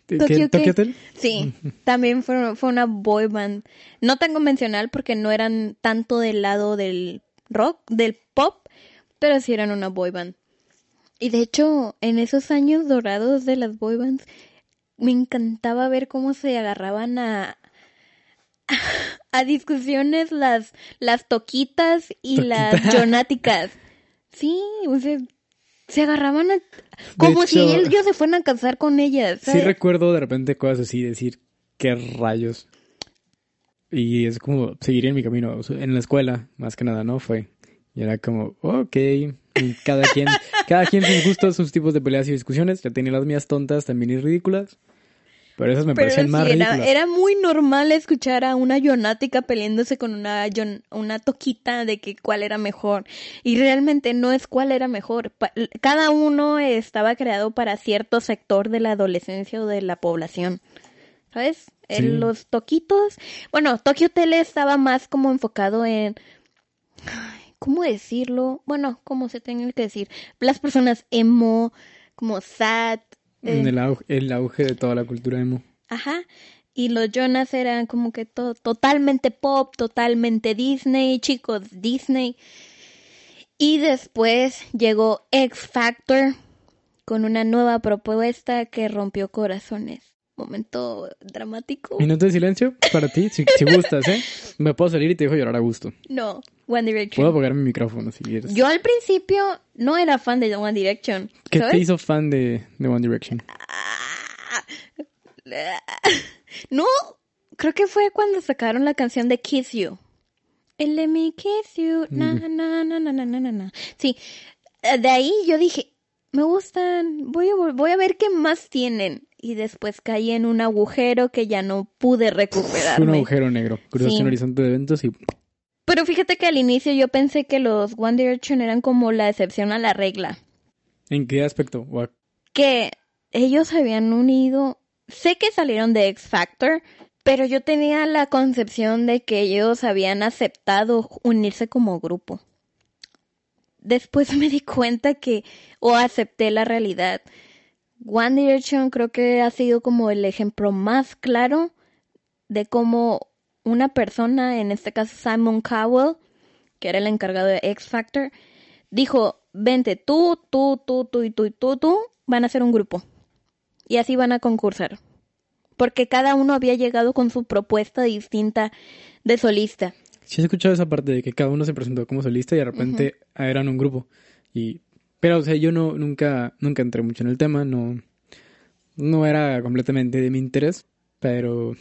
¿qué- ¿Tokio qué-. Sí, también fue, fue una boy band. No tan convencional porque no eran tanto del lado del rock, del pop, pero sí eran una boy band. Y de hecho, en esos años dorados de las boy bands, me encantaba ver cómo se agarraban a, a discusiones las, las toquitas y las jonáticas. Sí, o sea, se agarraban a- como si ellos se fueran a casar con ellas. Sí recuerdo de repente cosas así, decir, qué rayos. Y es como seguir en mi camino. En la escuela, más que nada, ¿no? Fue. Y era como, ok. Y cada quien, cada quien sus gustos, sus tipos de peleas y discusiones. Ya tenía las mías tontas también y ridículas. Pero esas me Pero parecían más sí, era, ridículas. era muy normal escuchar a una yonática peleándose con una, yon- una toquita de que cuál era mejor. Y realmente no es cuál era mejor. Pa- Cada uno estaba creado para cierto sector de la adolescencia o de la población. ¿Sabes? En los toquitos. Bueno, Tokyo Hotel estaba más como enfocado en. ay, ¿Cómo decirlo? Bueno, como se tenga que decir. Las personas emo, como sad. Eh, En el auge, el auge de toda la cultura emo. Ajá. Y los Jonas eran como que todo totalmente pop, totalmente Disney, chicos Disney. Y después llegó X Factor con una nueva propuesta que rompió corazones. Momento dramático. Minuto de silencio para ti, si, si gustas, ¿eh? Me puedo salir y te dejo llorar a gusto. No, One Direction. Puedo apagar mi micrófono si quieres. Yo al principio no era fan de One Direction. ¿Qué te hizo fan de, de One Direction? No, creo que fue cuando sacaron la canción de Kiss You. El Let Me Kiss You. Na, na, na, na, na, na, na, na. Sí, de ahí yo dije, me gustan, voy a, voy a ver qué más tienen. Y después caí en un agujero que ya no pude Fue un recuperarme. agujero negro. Cruzaste Sí. un horizonte de eventos y Pero fíjate que al inicio yo pensé que los One Direction eran como la excepción a la regla. ¿En qué aspecto? A- que ellos se habían unido. Sé que salieron de X Factor, pero yo tenía la concepción de que ellos habían aceptado unirse como grupo. Después me di cuenta que, o acepté la realidad. One Direction creo que ha sido como el ejemplo más claro de cómo una persona, en este caso Simon Cowell, que era el encargado de X Factor, dijo, vente tú, tú, tú, tú y tú y tú, tú, van a ser un grupo. Y así van a concursar. Porque cada uno había llegado con su propuesta distinta de solista. Sí he escuchado esa parte de que cada uno se presentó como solista y de repente eran un grupo. Y pero o sea, yo no nunca nunca entré mucho en el tema, no no era completamente de mi interés, pero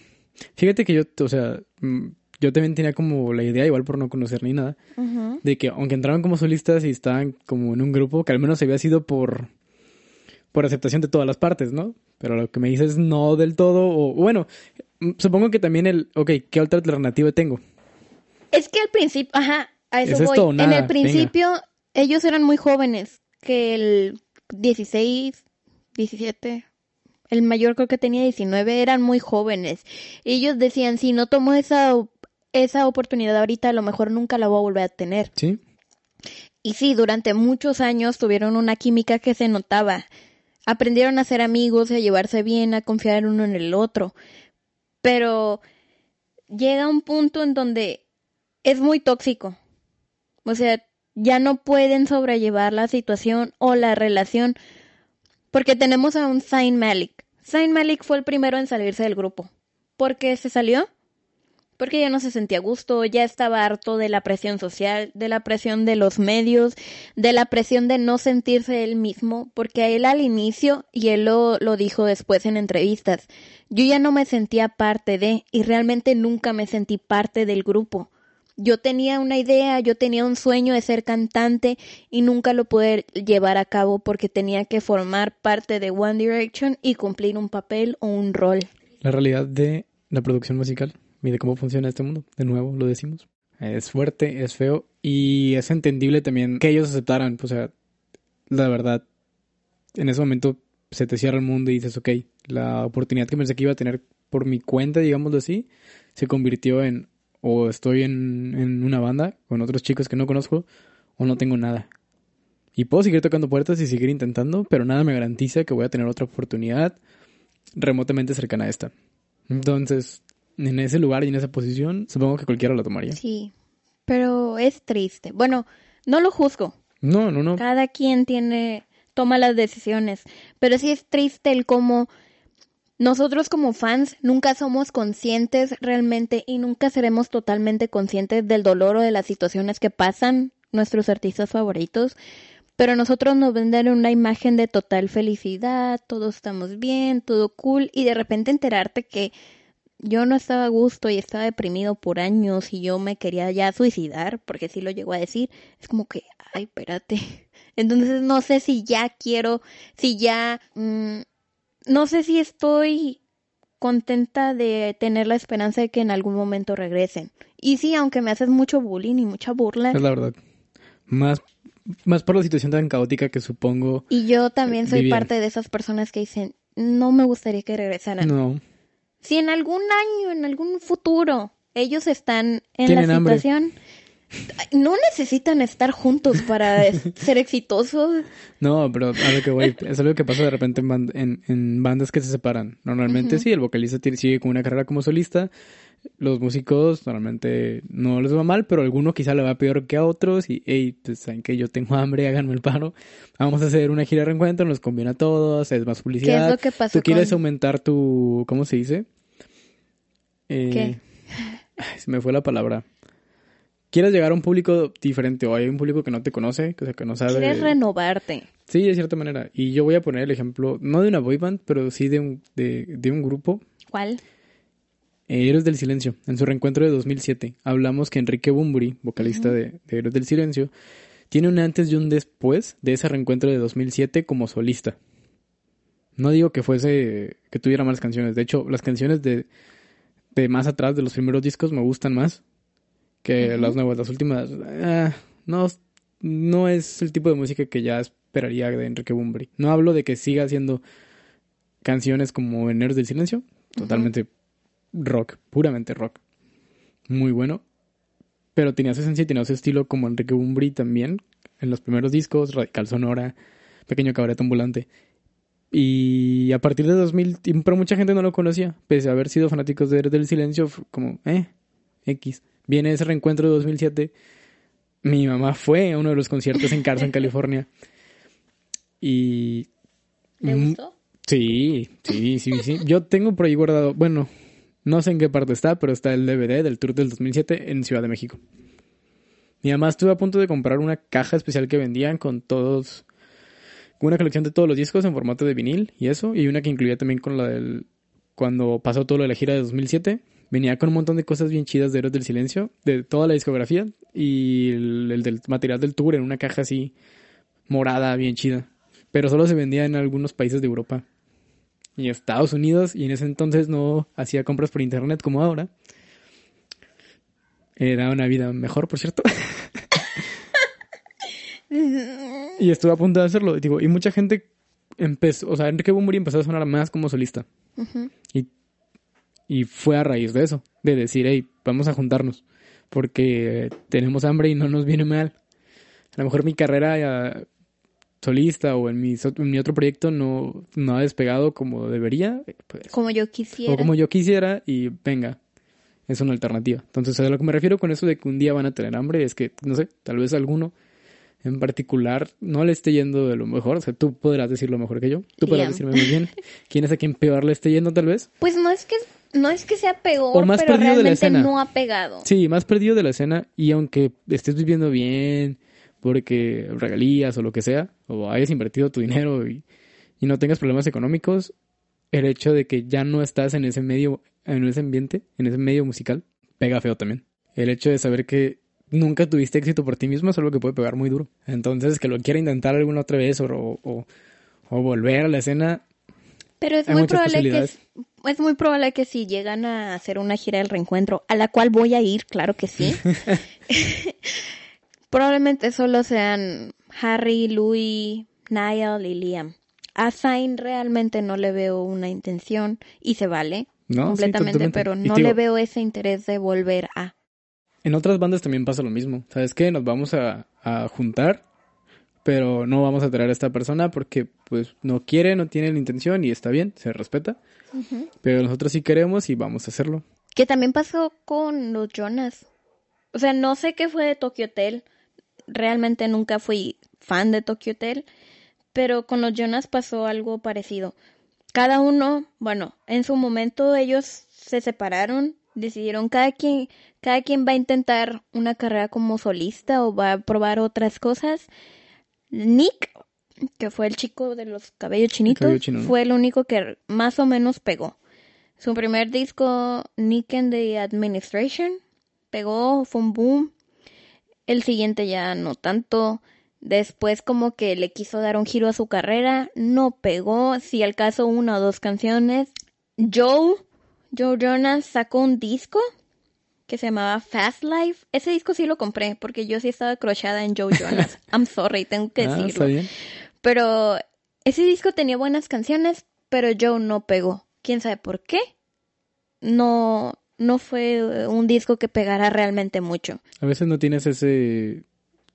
fíjate que yo, o sea, mm, yo también tenía como la idea, igual por no conocer ni nada, de que aunque entraban como solistas y estaban como en un grupo, que al menos había sido por por aceptación de todas las partes, ¿no? Pero lo que me dices no del todo, o bueno, mm, supongo que también el, ok, ¿qué otra alternativa tengo? Es que al principio, ajá, a eso ¿Es voy. esto o en nada? el principio, ellos eran muy jóvenes, que el 16, 17, el mayor creo que tenía 19, eran muy jóvenes. Ellos decían, si no tomo esa, esa oportunidad ahorita, a lo mejor nunca la voy a volver a tener. ¿Sí? Y sí, durante muchos años tuvieron una química que se notaba. Aprendieron a ser amigos, a llevarse bien, a confiar uno en el otro. Pero llega un punto en donde es muy tóxico. O sea, ya no pueden sobrellevar la situación o la relación. Porque tenemos a un Zayn Malik. Zayn Malik fue el primero en salirse del grupo. ¿Por qué se salió? porque ya no se sentía a gusto, ya estaba harto de la presión social, de la presión de los medios, de la presión de no sentirse él mismo, porque a él al inicio, y él lo, lo dijo después en entrevistas, yo ya no me sentía parte de, y realmente nunca me sentí parte del grupo. Yo tenía una idea, yo tenía un sueño de ser cantante y nunca lo pude llevar a cabo porque tenía que formar parte de One Direction y cumplir un papel o un rol. La realidad de la producción musical y de cómo funciona este mundo, de nuevo lo decimos. Es fuerte, es feo y es entendible también que ellos aceptaran, o sea, la verdad, en ese momento se te cierra el mundo y dices, ok, la oportunidad que pensé que iba a tener por mi cuenta, digámoslo así, se convirtió en o estoy en, en una banda con otros chicos que no conozco o no tengo nada. Y puedo seguir tocando puertas y seguir intentando, pero nada me garantiza que voy a tener otra oportunidad remotamente cercana a esta. Entonces, en ese lugar y en esa posición, supongo que cualquiera la tomaría. Sí, pero es triste. Bueno, no lo juzgo. No, no, no. Cada quien tiene, toma las decisiones, pero sí es triste el cómo nosotros como fans nunca somos conscientes realmente y nunca seremos totalmente conscientes del dolor o de las situaciones que pasan nuestros artistas favoritos, pero nosotros nos venden una imagen de total felicidad, todos estamos bien, todo cool y de repente enterarte que yo no estaba a gusto y estaba deprimido por años y yo me quería ya suicidar, porque sí lo llegó a decir, es como que, ay, espérate. Entonces no sé si ya quiero, si ya... Mmm, no sé si estoy contenta de tener la esperanza de que en algún momento regresen. Y sí, aunque me haces mucho bullying y mucha burla. Es la verdad. Más, más por la situación tan caótica que supongo. Y yo también soy parte de esas personas que dicen, no me gustaría que regresaran. No. Si en algún año, en algún futuro, ellos están en la situación, no necesitan estar juntos para ser exitosos. No, pero a lo que voy, es algo que pasa de repente en, bandas que se separan. Normalmente sí, el vocalista sigue con una carrera como solista. Los músicos normalmente no les va mal, pero alguno quizá le va peor que a otros. Y, hey, pues saben que yo tengo hambre, háganme el paro. Vamos a hacer una gira de reencuentro, nos conviene a todos, es más publicidad. ¿Qué es lo que pasa Tú quieres aumentar tu. ¿Cómo se dice? Eh, ¿Qué? se me fue la palabra quieres llegar a un público diferente o hay un público que no te conoce, que, sea, que no sabe. Quieres renovarte. Sí, de cierta manera. Y yo voy a poner el ejemplo, no de una boy band, pero sí de un, de, un grupo. ¿Cuál? Héroes del Silencio. En su reencuentro de 2007 hablamos que Enrique Bumburi, vocalista de, de, Héroes del Silencio, tiene un antes y un después de ese reencuentro de 2007 como solista. No digo que fuese, que tuviera malas canciones. De hecho, las canciones de, de más atrás, de los primeros discos, me gustan más que las nuevas, las últimas, eh, no, no es el tipo de música que ya esperaría de Enrique Bumbri. No hablo de que siga haciendo canciones como Eneros del Silencio, totalmente rock, puramente rock. Muy bueno. Pero tenía su esencia y tenía su estilo como Enrique Bumbri también, en los primeros discos, Radical Sonora, Pequeño Cabaret Ambulante. Y a partir de 2000, pero mucha gente no lo conocía, pese a haber sido fanáticos de del Silencio, como, eh, X viene ese reencuentro de 2007. Mi mamá fue a uno de los conciertos en Carson, California. Y... ¿Le gustó? Sí, sí, sí, sí. Yo tengo por ahí guardado, bueno, no sé en qué parte está, pero está el DVD del tour del 2007 en Ciudad de México. Mi mamá estuvo a punto de comprar una caja especial que vendían con todos, con una colección de todos los discos en formato de vinil y eso, y una que incluía también con la del, cuando pasó todo lo de la gira de 2007, venía con un montón de cosas bien chidas de Héroes del Silencio, de toda la discografía, y el, del material del tour en una caja así morada, bien chida. Pero solo se vendía en algunos países de Europa y Estados Unidos, y en ese entonces no hacía compras por internet como ahora. Era una vida mejor, por cierto. y estuve a punto de hacerlo. Digo, y mucha gente empezó, o sea, Enrique Bumburi empezó a sonar más como solista. Y y fue a raíz de eso, de decir, hey, vamos a juntarnos, porque tenemos hambre y no nos viene mal. A lo mejor mi carrera solista o en mi, mi otro proyecto no, no ha despegado como debería. Pues, como yo quisiera. O como yo quisiera y venga, es una alternativa. Entonces, a lo que me refiero con eso de que un día van a tener hambre es que, no sé, tal vez alguno en particular no le esté yendo de lo mejor. O sea, tú podrás decir lo mejor que yo. Tú podrás decirme muy bien quién es a quien peor le esté yendo, tal vez. Pues no es que no es que sea peor, O más pero perdido de la realmente escena. no ha pegado. Sí, más perdido de la escena y aunque estés viviendo bien, porque regalías o lo que sea, o hayas invertido tu dinero y, y no tengas problemas económicos, el hecho de que ya no estás en ese medio, en ese ambiente, en ese medio musical, pega feo también. El hecho de saber que nunca tuviste éxito por ti mismo es algo que puede pegar muy duro. Entonces, que lo quiera intentar alguna otra vez o, o, o volver a la escena, Pero es Hay muy probable que es muy probable que si llegan a hacer una gira del reencuentro, a la cual voy a ir, claro que sí. probablemente solo sean Harry, Louis, Niall y Liam. A Zayn realmente no le veo una intención y se vale completamente, pero no le veo ese interés de volver a. En otras bandas también pasa lo mismo. ¿Sabes qué? Nos vamos a, a juntar, pero no vamos a traer a esta persona porque pues no quiere, no tiene la intención y está bien, se respeta. Pero nosotros sí queremos y vamos a hacerlo. Que también pasó con los Jonas. O sea, no sé qué fue de Tokyo Hotel. Realmente nunca fui fan de Tokyo Hotel. Pero con los Jonas pasó algo parecido. Cada uno, bueno, en su momento ellos se separaron, decidieron cada quien, cada quien va a intentar una carrera como solista o va a probar otras cosas. Nick, que fue el chico de los cabellos chinitos, cabello chino, ¿no? fue el único que más o menos pegó. Su primer disco, Nick and the Administration, pegó, fue un boom. El siguiente ya no tanto. Después como que le quiso dar un giro a su carrera, no pegó, si al caso una o dos canciones. Joe, Joe Jonas sacó un disco que se llamaba Fast Life. Ese disco sí lo compré porque yo sí estaba crochada en Joe Jonas. I'm sorry, tengo que ah, decirlo. está bien. Pero ese disco tenía buenas canciones, pero Joe no pegó. ¿Quién sabe por qué? No, no fue un disco que pegara realmente mucho. A veces no tienes ese,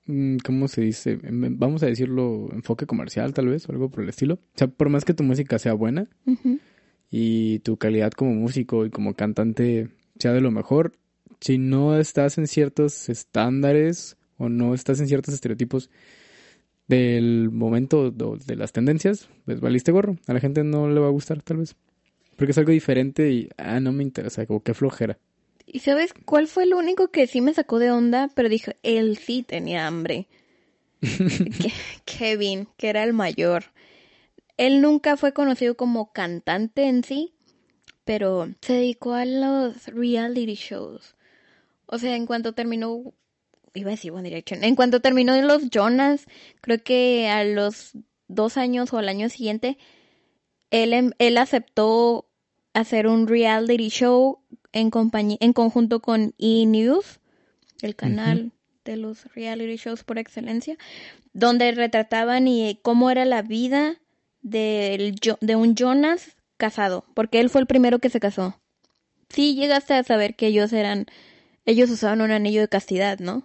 mm, ¿cómo se dice? Vamos a decirlo, enfoque comercial tal vez o algo por el estilo. O sea, por más que tu música sea buena y tu calidad como músico y como cantante sea de lo mejor, si no estás en ciertos estándares o no estás en ciertos estereotipos del momento de las tendencias, pues valiste gorro. A la gente no le va a gustar tal vez. Porque es algo diferente y, ah, no me interesa, como que flojera. ¿Y sabes cuál fue el único que sí me sacó de onda? Pero dije, él sí tenía hambre. Ke- Kevin, que era el mayor. Él nunca fue conocido como cantante en sí, pero se dedicó a los reality shows. O sea, en cuanto terminó, iba a decir One Direction, en cuanto terminó los Jonas, creo que a los dos años o al año siguiente, él, em- él aceptó hacer un reality show en, compañía, en conjunto con E! News, el canal de los reality shows por excelencia, donde retrataban y cómo era la vida del de un Jonas casado, porque él fue el primero que se casó. Sí, llegaste a saber que ellos eran, ellos usaban un anillo de castidad, ¿no?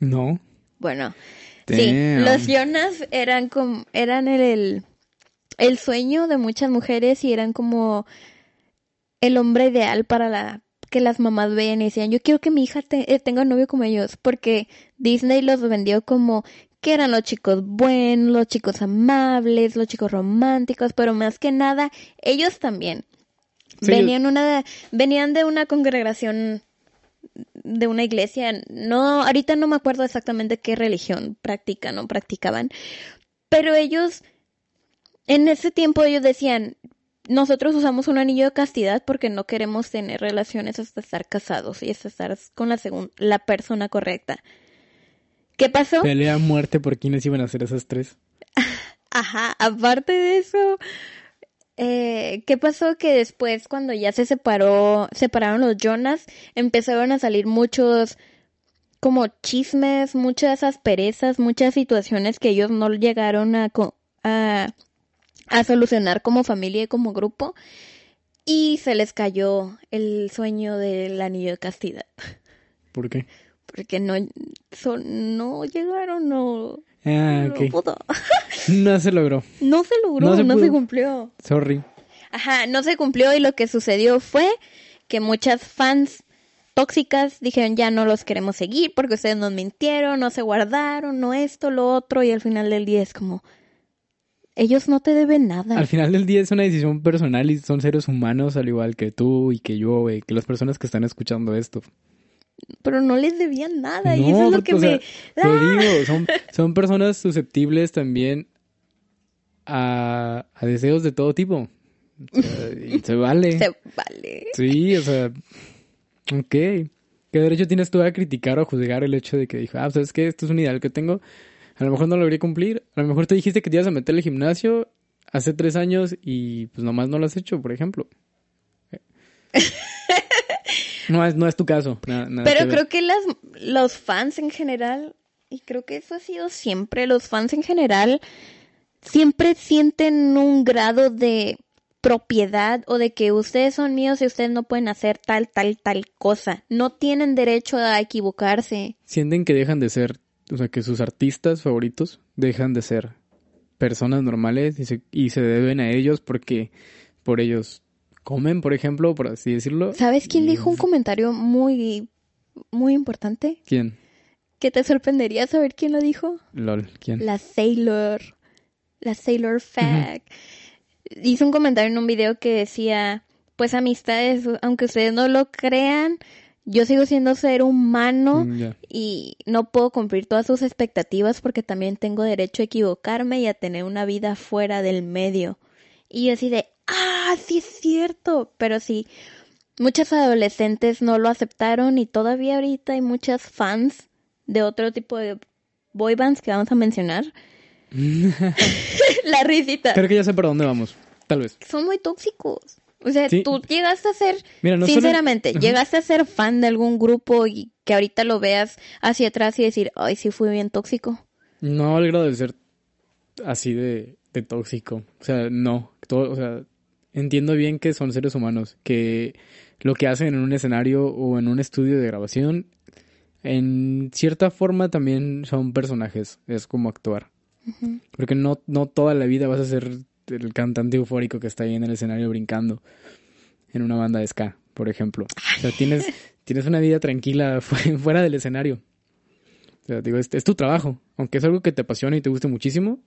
No. Bueno, sí, los Jonas eran como, eran el, el, el sueño de muchas mujeres y eran como el hombre ideal para la que las mamás veían y decían, yo quiero que mi hija te- eh, tenga un novio como ellos, porque Disney los vendió como que eran los chicos buenos, los chicos amables, los chicos románticos, pero más que nada, ellos también. Sí, venían una venían de una congregación de una iglesia, no, ahorita no me acuerdo exactamente qué religión practican o practicaban, pero ellos, en ese tiempo ellos decían, nosotros usamos un anillo de castidad porque no queremos tener relaciones hasta estar casados y hasta estar con la la persona correcta. ¿Qué pasó? Pelea a muerte por quiénes iban a ser esas tres. Ajá, aparte de eso, eh, ¿qué pasó? Que después, cuando ya se separó, separaron los Jonas, empezaron a salir muchos como chismes, muchas asperezas, muchas situaciones que ellos no llegaron a, a, a solucionar como familia y como grupo. Y se les cayó el sueño del anillo de castidad. ¿Por qué? Porque no, son, no llegaron, no, Ah, no ok. pudo. No se logró. No se logró, No no se cumplió. Sorry. Ajá, no se cumplió y lo que sucedió fue que muchas fans tóxicas dijeron ya no los queremos seguir porque ustedes nos mintieron, no se guardaron, no esto, lo otro y al final del día es como Ellos no te deben nada. Al final del día es una decisión personal y son seres humanos al igual que tú y que yo, y que las personas que están escuchando esto. Pero no les debían nada y eso es lo que o sea, me... Te ¡Ah! digo, son, son personas susceptibles también a, a deseos de todo tipo. O sea, y se vale. Se vale. Sí, o sea, ok. ¿Qué derecho tienes tú a criticar o a juzgar el hecho de que dijo, ah, ¿sabes qué? Esto es un ideal que tengo. A lo mejor no lo logría cumplir. A lo mejor te dijiste que te ibas a meter al gimnasio hace tres años y pues nomás no lo has hecho, por ejemplo. No es, no es tu caso. nada- nada Pero que creo que las, los fans en general, y creo que eso ha sido siempre, los fans en general siempre sienten un grado de propiedad o de que ustedes son míos y ustedes no pueden hacer tal, tal, tal cosa. No tienen derecho a equivocarse. Sienten que dejan de ser, o sea, que sus artistas favoritos dejan de ser personas normales y se, y se deben a ellos porque por ellos comen, por ejemplo, por así decirlo. ¿Sabes quién dijo un comentario muy, muy importante? ¿Quién? Que te sorprendería saber quién lo dijo. LOL, ¿quién? La Sailor. La Sailor Fag. Hizo un comentario en un video que decía, pues amistades, aunque ustedes no lo crean, yo sigo siendo ser humano Mm, y no puedo cumplir todas sus expectativas porque también tengo derecho a equivocarme y a tener una vida fuera del medio. Y yo así de, ah, sí es cierto, pero sí, muchas adolescentes no lo aceptaron y todavía ahorita hay muchas fans de otro tipo de boy bands que vamos a mencionar. La risita. Creo que ya sé para dónde vamos. Tal vez. Son muy tóxicos. O sea, Sí. tú llegaste a ser, Mira, no sinceramente, llegaste a ser fan de algún grupo y que ahorita lo veas hacia atrás y decir, ay, sí fui bien tóxico. No al grado de ser así de, de tóxico. O sea, no. Todo, o sea, entiendo bien que son seres humanos, que lo que hacen en un escenario o en un estudio de grabación, en cierta forma también son personajes. Es como actuar. Porque no, no toda la vida vas a ser el cantante eufórico que está ahí en el escenario brincando en una banda de ska, por ejemplo. O sea, tienes, tienes una vida tranquila fu- fuera del escenario. O sea, digo, es, es tu trabajo. Aunque es algo que te apasiona y te guste muchísimo,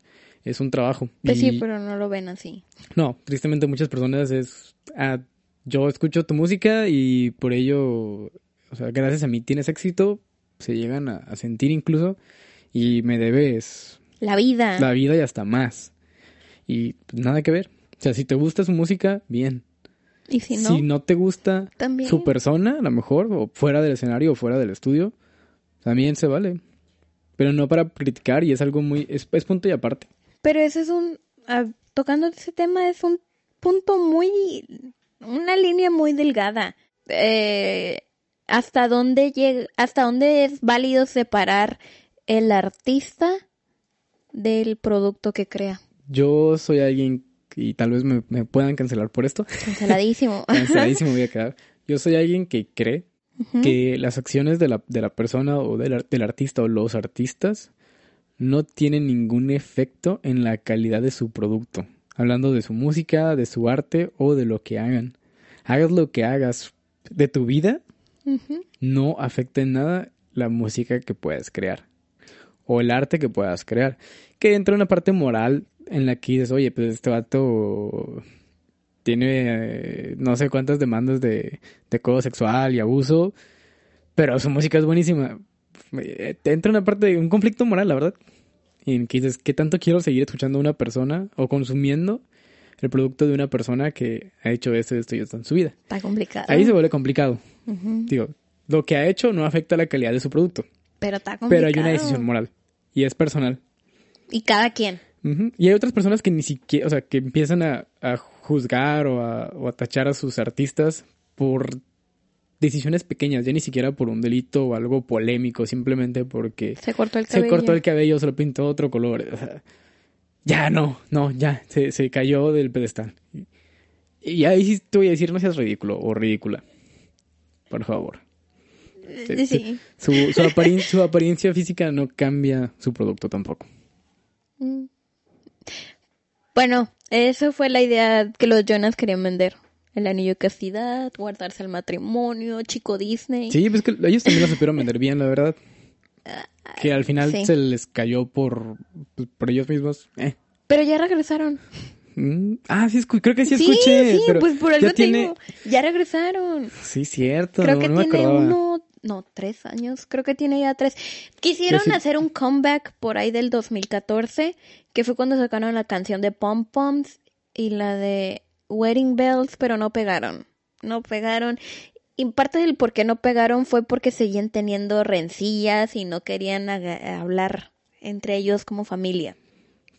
es un trabajo. Pues Y- sí, pero no lo ven así. No, tristemente muchas personas es... ah, yo escucho tu música y por ello, o sea, gracias a mí tienes éxito, se llegan a, a sentir incluso y me debes La vida. la vida y hasta más. Y pues, nada que ver. O sea, si te gusta su música, bien. Y si Si no, no, te gusta también. su persona, a lo mejor, o fuera del escenario o fuera del estudio, también se vale. Pero no para criticar y es algo muy... Es, es punto y aparte. Pero ese es un, tocando ese tema, es un punto muy, una línea muy delgada. Eh, hasta dónde llega, hasta dónde es válido separar el artista del producto que crea. Yo soy alguien, y tal vez me, me puedan cancelar por esto, Canceladísimo. canceladísimo voy a quedar. Yo soy alguien que cree que las acciones de la, de la persona o del, del artista o los artistas no tienen ningún efecto en la calidad de su producto. Hablando de su música, de su arte o de lo que hagan. Hagas lo que hagas de tu vida, no afecta en nada la música que puedas crear o el arte que puedas crear. Que entra una parte moral en la que dices, oye, pues este vato tiene eh, no sé cuántas demandas de, de acoso sexual y abuso, pero su música es buenísima. Eh, Te entra una parte de un conflicto moral, la verdad. Y en que dices, ¿qué tanto quiero seguir escuchando a una persona o consumiendo el producto de una persona que ha hecho esto, esto y esto en su vida? Está complicado. Ahí se vuelve complicado. Digo, lo que ha hecho no afecta la calidad de su producto, Pero está complicado. pero hay una decisión moral y es personal. Y cada quien. Y hay otras personas que ni siquiera, o sea, que empiezan a, a juzgar o a, o a tachar a sus artistas por decisiones pequeñas, ya ni siquiera por un delito o algo polémico, simplemente porque Se cortó el se cabello. cortó el cabello, se lo pintó otro color. O sea, ya no, no, ya, se, se cayó del pedestal. Y ahí sí te voy a decir, no seas ridículo o ridícula. Por favor. Sí. Su, su, aparien- su apariencia física no cambia su producto tampoco. Mm. Bueno, eso fue la idea que los Jonas querían vender. El anillo de castidad, guardarse el matrimonio, chico Disney. Sí, pues que ellos también lo supieron vender bien, la verdad. Que al final sí. se les cayó por, pues, por ellos mismos. Eh, Pero ya regresaron. Mm, Ah, sí, creo que sí Sí, escuché. sí, pero pues por algo ya te tiene... digo, ya regresaron. Sí, cierto. Creo no, que no tiene uno, no, tres años, creo que tiene ya tres. Quisieron sí. hacer un comeback por ahí del 2014, que fue cuando sacaron la canción de Pom Poms y la de Wedding Bells, pero no pegaron. No pegaron. Y parte del por qué no pegaron fue porque seguían teniendo rencillas y no querían hablar entre ellos como familia.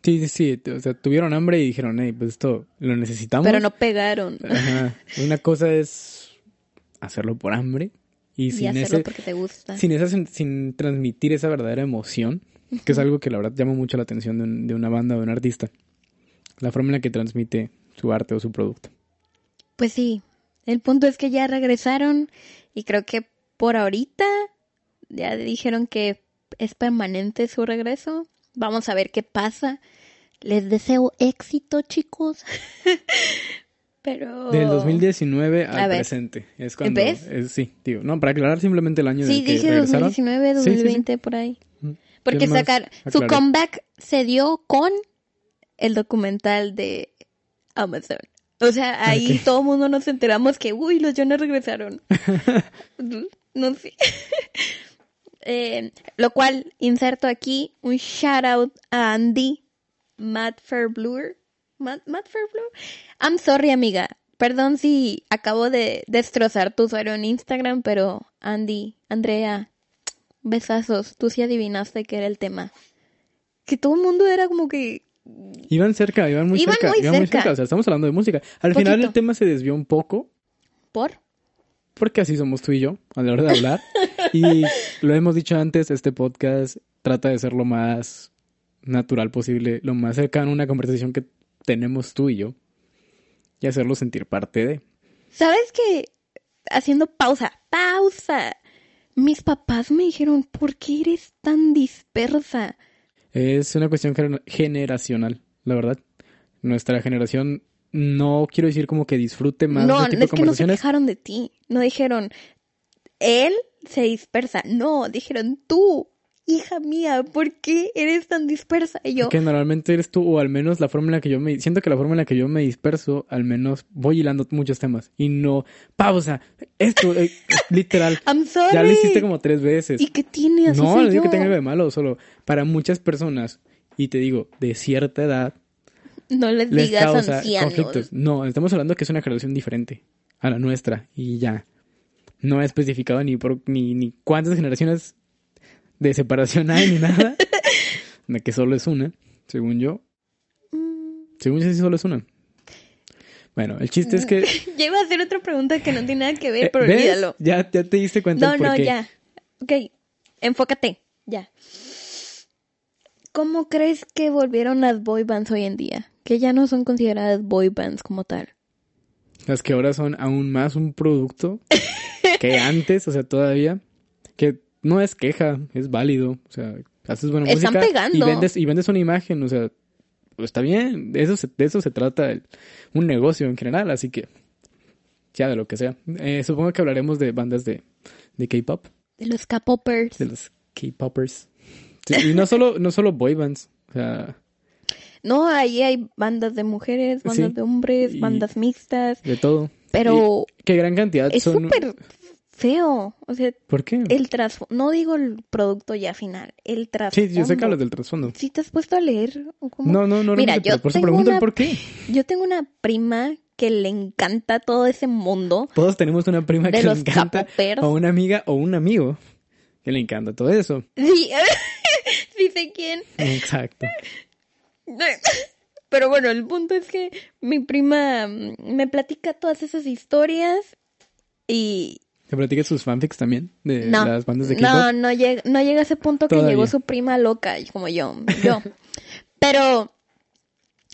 Sí, sí, sí. O sea, tuvieron hambre y dijeron, hey, pues esto lo necesitamos. Pero no pegaron. Ajá. Una cosa es hacerlo por hambre y Y sin hacerlo ese, porque te gusta. sin esa, sin, sin transmitir esa verdadera emoción, que es algo que la verdad llama mucho la atención de, un- de una banda o de un artista. La forma en la que transmite su arte o su producto. Pues sí, el punto es que ya regresaron y creo que por ahorita ya dijeron que es permanente su regreso. Vamos a ver qué pasa. Les deseo éxito, chicos. Pero... Del 2019 Oh. A al presente. Es cuando. ¿Ves? es- sí, digo, no, para aclarar simplemente el año Sí, en el que dije regresaron. 2019, Sí, sí, sí. 2020, por ahí. Porque sacar su comeback se dio con el documental de Amazon. O sea, ahí Ok. todo el mundo nos enteramos que, uy, los Jonas regresaron. no sé. Eh, lo cual inserto aquí un shout out a Andy Matt Fairblue. Matt, Matt. I'm sorry, amiga. Perdón si acabo de destrozar tu usuario en Instagram, pero Andy, Andrea, besazos. Tú sí adivinaste que era el tema. Que todo el mundo era como que Iban cerca, iban muy Iban cerca. muy iban muy cerca. O sea, estamos hablando de música. Al final el tema se desvió un poco. por. Porque así somos tú y yo a la hora de hablar. y lo hemos dicho antes, este podcast trata de ser lo más natural posible, lo más cercano a una conversación que tenemos tú y yo. Y hacerlo sentir parte de. ¿Sabes qué? Haciendo pausa, pausa. Mis papás me dijeron, ¿por qué eres tan dispersa? Es una cuestión gener- generacional, la verdad. Nuestra generación no quiero decir como que disfrute más no, de tipo de es que no se quejaron de ti. No dijeron, él se dispersa. No, dijeron, tú, hija mía, ¿por qué eres tan dispersa? Y yo, que normalmente eres tú, o al menos la forma en la que yo me... Siento que la forma en la que yo me disperso, al menos voy hilando muchos temas. Y no... Pausa. Esto, eh, literal. I'm sorry. Ya lo hiciste como tres veces. ¿Y qué tiene? Así no, no digo que tenga algo de malo, solo para muchas personas, y te digo, de cierta edad, No les les digas causa ancianos. conflictos. No, estamos hablando que es una generación diferente a la nuestra, y ya. No he especificado ni por ni, ni cuántas generaciones de separación hay ni nada. de que solo es una, según yo. Mm, Según yo sí solo es una. Bueno, el chiste es que... Ya iba a hacer otra pregunta que no tiene nada que ver, eh, pero ¿ves? olvídalo. Ya, ya te diste cuenta No, por no, qué. ya. Ok, enfócate, ya. ¿Cómo crees que volvieron las boy bands hoy en día? Que ya no son consideradas boy bands como tal. Las que ahora son aún más un producto que antes, o sea, todavía. Que no es queja, es válido. O sea, haces buena Están música pegando. y vendes, y vendes una imagen, o sea, pues está bien. De eso se, de eso se trata el- un negocio en general, así que ya de lo que sea. Eh, supongo que hablaremos de bandas de, de K-pop, De los K-popers. de los K-popers. Sí, y no solo, no solo boy bands, o sea, No, ahí hay bandas de mujeres, bandas Sí, de hombres, bandas mixtas. de todo. Pero Que gran cantidad es súper feo. O sea, ¿Por qué? el trasfondo. No digo el producto ya final, el trasfondo. Sí, yo sé que hablas del trasfondo. ¿Sí te has puesto a leer? ¿O cómo? No, no, no, Mira, realmente, yo por eso tengo pregunto el una- por qué. Yo tengo una prima que le encanta todo ese mundo. Todos tenemos una prima que le encanta, o una amiga o un amigo que le encanta todo eso. Sí, sí sé quién. Exacto. Pero bueno, el punto es que mi prima mm, me platica todas esas historias y ¿Te platicas sus fanfics también de no, las bandas de no, no llega, no llega a ese punto que llegó su prima loca, y como yo, yo. Pero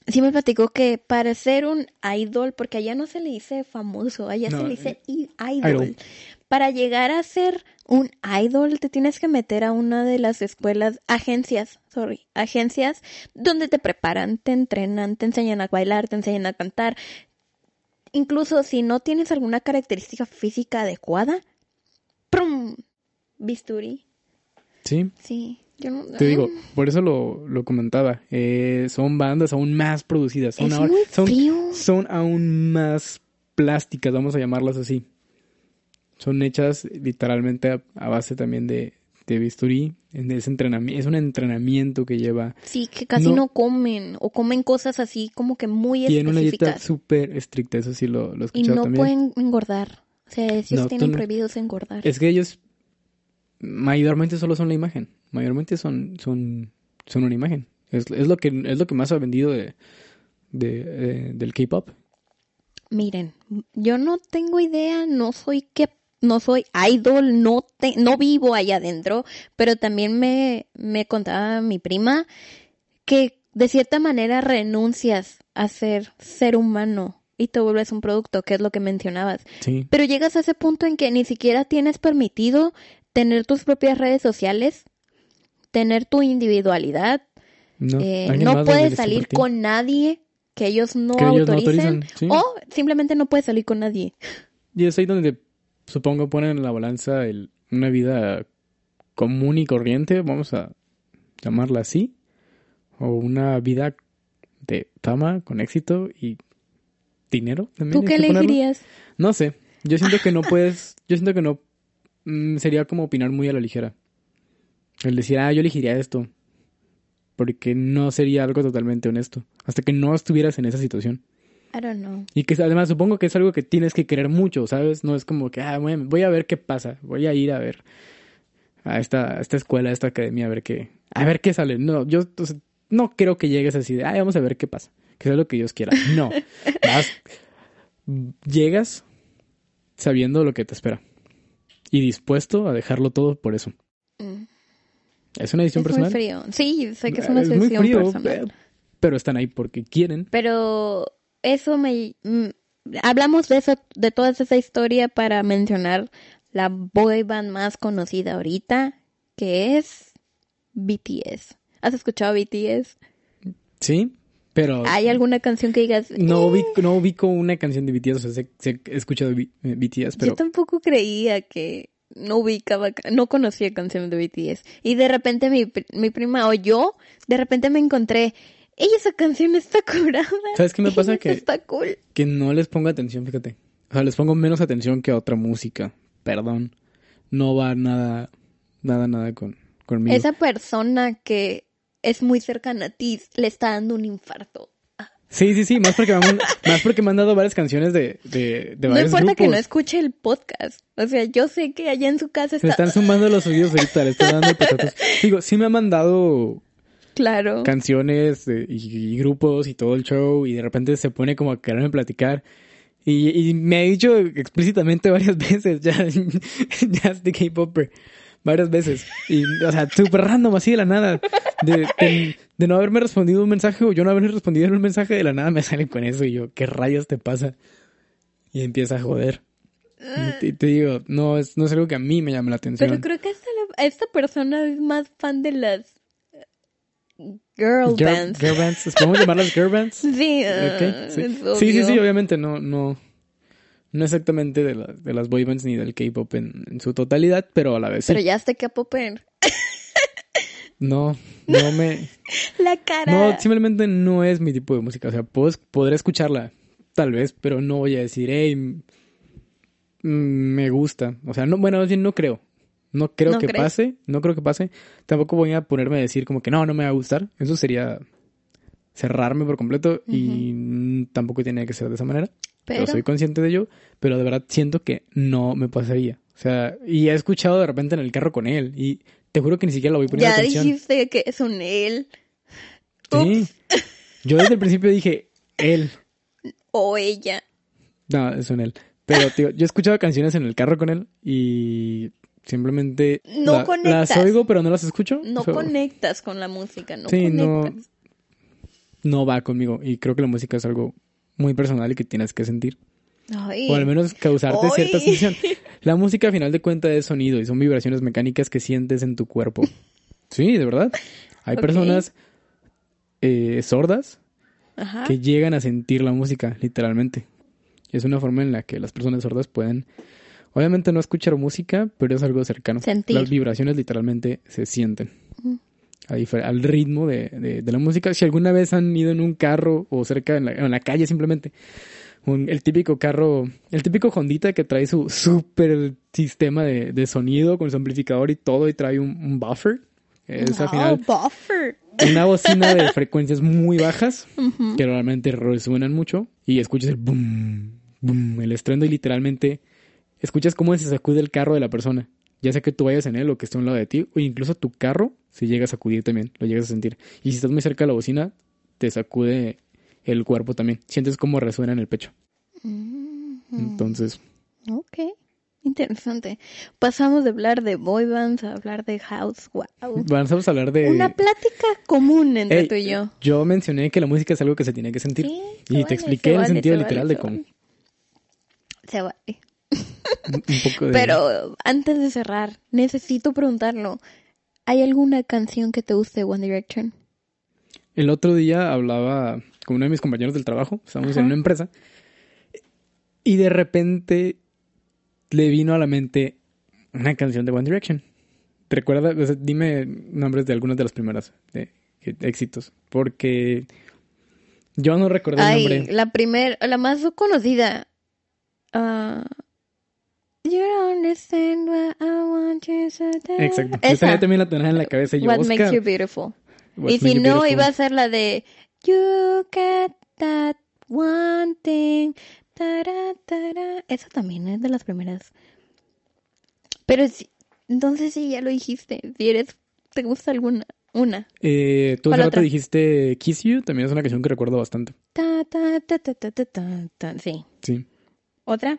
sí me platicó que para ser un idol, porque allá no se le dice famoso, allá No, se le dice idol. idol. Para llegar a ser un idol te tienes que meter a una de las escuelas, agencias, sorry, agencias donde te preparan, te entrenan, te enseñan a bailar, te enseñan a cantar. Incluso si no tienes alguna característica física adecuada, ¡prum! Bisturi. Sí, Sí. Yo no- Te digo, por eso lo, lo comentaba. Eh, son bandas aún más producidas. Son, Es ahora- muy son, frío. son aún más plásticas, vamos a llamarlas así. Son hechas literalmente a, a base también de, de bisturí. En ese entrenamiento, es un entrenamiento que lleva. Sí, que casi No. no, comen o comen cosas así como que muy Tiene una dieta específicas súper estricta, eso sí lo, lo he y no también. pueden engordar. O sea, ellos No, tienen no- prohibidos engordar. Es que ellos mayormente solo son la imagen. Mayormente son, son, son una imagen. Es, es lo que es lo que más ha vendido de, de, eh, del K-pop. Miren, yo no tengo idea, no soy que no soy idol, no te- no vivo allá adentro, pero también me, me contaba mi prima que de cierta manera renuncias a ser ser humano y te vuelves un producto, que es lo que mencionabas. Sí. Pero llegas a ese punto en que ni siquiera tienes permitido tener tus propias redes sociales, tener tu individualidad, No, eh, no puedes salir con nadie que ellos no Que ellos no autoricen autorizan, sí. o simplemente no puedes salir con nadie. Y es ahí donde supongo ponen en la balanza el, una vida común y corriente, vamos a llamarla así, o una vida de fama, con éxito y dinero. también ¿Tú qué ponerlo. elegirías? No sé, yo siento que no puedes, yo siento que no, mm, sería como opinar muy a la ligera. El decir, ah, yo elegiría esto, porque no sería algo totalmente honesto, hasta que no estuvieras en esa situación. I don't know. Y que además supongo que es algo que tienes que querer mucho, ¿sabes? No es como que, ah, voy a, voy a ver qué pasa, voy a ir a ver a esta, a esta escuela, a esta academia, a ver qué, a ver qué sale. No, yo o sea, no creo que llegues así de, ah, vamos a ver qué pasa, que sea lo que Dios quiera. No, Vas- llegas sabiendo lo que te espera y dispuesto a dejarlo todo por eso. Mm. Es una decisión Es muy personal. frío. Sí, sé que es una Es muy decisión frío, personal. pe- pero están ahí porque quieren. Pero eso me... mm, hablamos de eso, de toda esa historia para mencionar la boy band más conocida ahorita, que es BTS. ¿Has escuchado BTS? Sí, pero ¿Hay alguna canción que digas? No "Eh"? ubico, no ubico una canción de BTS, o sea, sé- sé- he escuchado B- eh, BTS, pero Yo tampoco creía que no ubicaba, no conocía canciones de BTS. Y de repente mi, mi prima o yo, de repente me encontré, ¡Ey, esa canción está curada! ¿sabes qué me pasa? Que, Está cool. que no les pongo atención, fíjate. O sea, les pongo menos atención que a otra música. Perdón. No va nada, nada, nada con, conmigo. Esa persona que es muy cercana a ti le está dando un infarto. Sí, sí, sí, más porque, me han, más porque me han dado varias canciones de, de, de No varios importa que no escuche el podcast. O sea, yo sé que allá en su casa está... están sumando los oídos ahorita, le estoy dando patatas. Digo, sí me han mandado Claro. canciones eh, y, y grupos y todo el show y de repente se pone como a quererme platicar. Y, y me ha dicho explícitamente varias veces ya ya es de K-Popper varias veces. Y o sea súper random así de la nada. De, de, de no haberme respondido un mensaje o yo no haberle respondido un mensaje de la nada me salen con eso y yo qué rayos te pasa y empieza a joder. Y te, te digo no es no es algo que a mí me llame la atención. Pero creo que esta, esta persona es más fan de las girl Girl- bands. girl bands podemos llamarlas girl bands Sí, Ok, ah, sí. sí, sí, obviamente no, no, no exactamente de, la- de las boy bands ni del K-pop en, en su totalidad, pero a la vez sí. Pero ya hasta que popper. No, no me, La cara. no, simplemente no es mi tipo de música, o sea, puedo- podré escucharla, tal vez, pero no voy a decir, hey, me gusta, o sea, no, bueno, no creo, no creo ¿No que crees? pase, no creo que pase, tampoco voy a ponerme a decir como que no, no me va a gustar, eso sería cerrarme por completo y tampoco tiene que ser de esa manera. Pero, Yo soy consciente de ello, pero de verdad siento que no me pasaría. O sea, y he escuchado de repente en el carro con él y te juro que ni siquiera lo voy poniendo ya atención. dijiste que es un él Sí. Yo desde el principio dije, él. o ella. No, es un él. Pero, tío, yo he escuchado canciones en el carro con él y simplemente No la- conectas. las oigo, pero no las escucho. No So, conectas con la música, no Sí, no- conectas. no va conmigo. Y creo que la música es algo muy personal y que tienes que sentir. Ay, O al menos causarte Ay. cierta sensación. La música, a final de cuentas, es sonido y son vibraciones mecánicas que sientes en tu cuerpo. Sí, de verdad. Hay personas eh, sordas Ajá. que llegan a sentir la música, literalmente. Es una forma en la que las personas sordas pueden, obviamente no escuchar música, pero es algo cercano. Sentir. Las vibraciones literalmente se sienten. al ritmo de, de- de la música. Si alguna vez han ido en un carro o cerca en la, en la calle simplemente, un- el típico carro, el típico Hondita que trae su super sistema de, de sonido con su amplificador y todo y trae un, un buffer. Es al Oh, final buffer. una bocina de frecuencias muy bajas que realmente resuenan mucho y escuchas el boom, boom, el estruendo y literalmente escuchas cómo se sacude el carro de la persona. Ya sea que tú vayas en él o que esté a un lado de ti, o incluso tu carro se llega a sacudir también, lo llegas a sentir. Y si estás muy cerca de la bocina, te sacude el cuerpo también. Sientes cómo resuena en el pecho. Entonces, Ok, interesante. Pasamos de hablar de boy bands a hablar de house. Wow. vamos a hablar de... Una plática común entre Ey, tú y yo. Yo mencioné que la música es algo que se tiene que sentir. Sí, y vale, te expliqué el vale, sentido se literal vale, de cómo. Se vale. Un un poco de... Pero antes de cerrar, necesito preguntarlo. ¿Hay alguna canción que te guste de One Direction? El otro día hablaba con uno de mis compañeros del trabajo, estábamos Ajá. en una empresa, y de repente le vino a la mente una canción de One Direction. Recuerda, o sea, dime nombres de algunas de las primeras de, de éxitos, porque yo no recuerdo el nombre. la primera, la más conocida. Ah, you don't understand what I want you to do. Exacto. Yo Esa. tenía también la tonada en la cabeza y yo, What Oscar, makes you beautiful. y si no, beautiful. iba a ser la de You get that one thing. Tara, tara. Esa también es de las primeras. Pero sí, entonces sí, ya lo dijiste. Si eres, ¿te gusta alguna? Una. Eh, tú ¿Cuál hace rato otra? dijiste Kiss You, también es una canción que recuerdo bastante. Ta, ta, ta, ta, ta, ta, ta, ta. Sí. Sí. ¿Otra?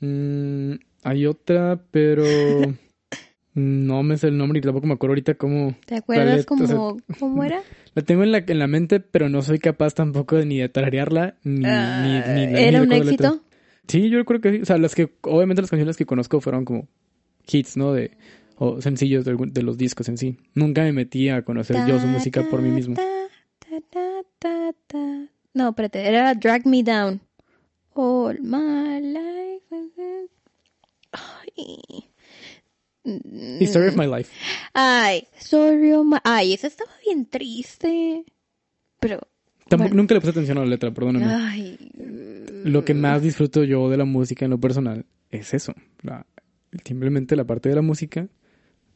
Mm, hay otra, pero no me sé el nombre y tampoco me acuerdo ahorita cómo. ¿Te acuerdas letra, o sea, cómo, cómo era? La tengo en la, en la mente, pero no soy capaz tampoco de ni de tararearla, ni, Ah, ni, ni- ni ¿Era un letra. éxito? Sí, yo creo que sí. O sea, las que, obviamente las canciones que conozco fueron como hits, ¿no? De, o sencillos de, los discos en sí. Nunca me metí a conocer yo su Ta, música por mí mismo. ta. No, espérate, era Drag Me Down. All my life. Ay. History of My Life. Ay, sorry, oh my... Ay, esa estaba bien triste. Pero, Tampoco, Bueno. Nunca le puse atención a la letra, perdóname. ay. Lo que más disfruto yo de la música en lo personal es eso. la- simplemente la parte de la música,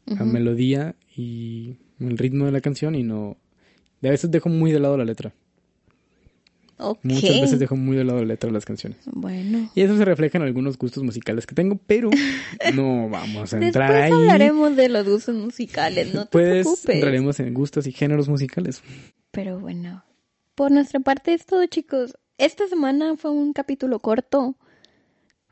la melodía y el ritmo de la canción y no... De a veces dejo muy de lado la letra. Muchas veces dejo muy de lado la letra de las canciones. Bueno. Y eso se refleja en algunos gustos musicales que tengo, pero no vamos a Después entrar ahí. hablaremos de los gustos musicales, no te Pues preocupes. entraremos en gustos y géneros musicales. Pero bueno, por nuestra parte es todo, chicos. Esta semana fue un capítulo corto,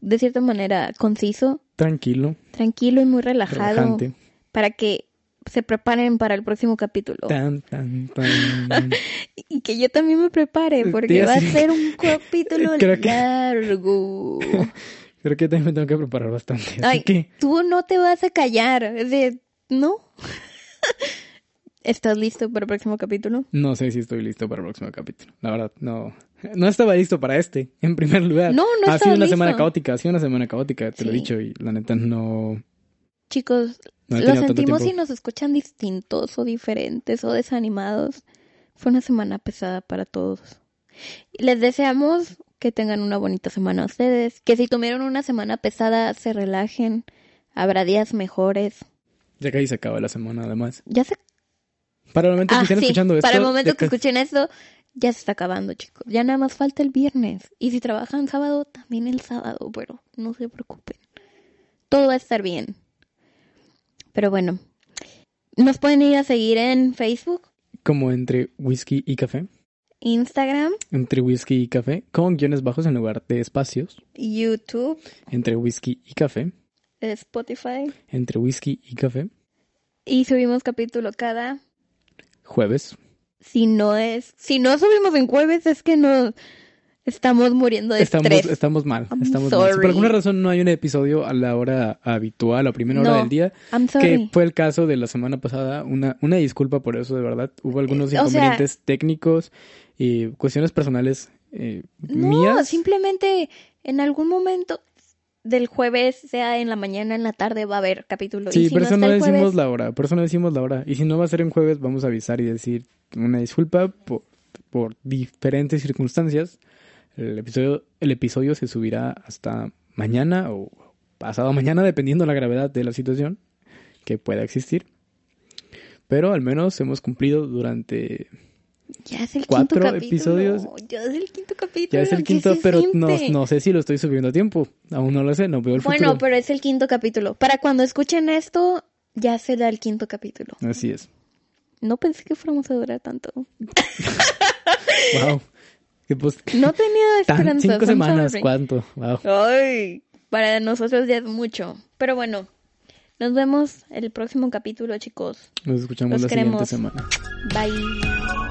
de cierta manera conciso, Tranquilo, tranquilo y muy relajado, relajante. para que se preparen para el próximo capítulo. Tan, tan, tan. Y que yo también me prepare, porque va a ser un capítulo Creo que- largo. Creo que también me tengo que preparar bastante. Ay, que tú no te vas a callar. Es de, ¿no? ¿Estás listo para el próximo capítulo? no sé si estoy listo para el próximo capítulo. La verdad, no. No estaba listo para este, en primer lugar. No, no Ha estaba sido una listo. semana caótica, ha sido una semana caótica, te lo he dicho, y la neta no. Chicos, No lo sentimos si nos escuchan distintos o diferentes o desanimados. Fue una semana pesada para todos. Les deseamos que tengan una bonita semana ustedes. Que si tuvieron una semana pesada, se relajen. Habrá días mejores. Ya que ahí se acaba la semana, además. Ya se... Para el momento que Ah, estén sí, escuchando esto. para el momento que escuchen esto, ya se está acabando, chicos. Ya nada más falta el viernes. Y si trabajan sábado, también el sábado. Pero no se preocupen. Todo va a estar bien. Pero bueno. Nos pueden ir a seguir en Facebook, Como entre whisky y café. Instagram, Entre whisky y café. Con guiones bajos en lugar de espacios. YouTube, Entre whisky y café. Spotify. Entre whisky y café. Y subimos capítulo cada. Jueves. Si no es. Si no subimos en jueves, es que no. Estamos muriendo de Estamos, estrés. estamos mal. I'm Estamos mal. Si por alguna razón no hay un episodio a la hora habitual, a primera hora del día, I'm que fue el caso de la semana pasada, una, una disculpa por eso, de verdad. Hubo algunos Eh, sea- inconvenientes técnicos y cuestiones personales eh, No, mías. simplemente en algún momento del jueves, sea en la mañana, en la tarde, va a haber capítulo. Sí, y si por eso no decimos jueves, la hora, por eso no decimos la hora. Y si no va a ser en jueves, vamos a avisar y decir una disculpa por, por diferentes circunstancias. El episodio, el episodio se subirá hasta mañana o pasado mañana, dependiendo de la gravedad de la situación que pueda existir. Pero al menos hemos cumplido durante... ya es el cuatro quinto capítulo. episodios. Ya es el quinto capítulo. Ya es el ¿qué quinto, pero no, no sé si lo estoy subiendo a tiempo. Aún no lo sé, no veo el Bueno, futuro. pero es el quinto capítulo. Para cuando escuchen esto, ya será el quinto capítulo. Así es. No pensé que fuéramos a durar tanto. Wow. Que pues, No tenía esperanzas. cinco I'm semanas, sorry. ¿cuánto? Wow. Ay, para nosotros ya es mucho. Pero bueno, nos vemos el próximo capítulo, chicos. Nos escuchamos Los la siguiente queremos. semana. Bye.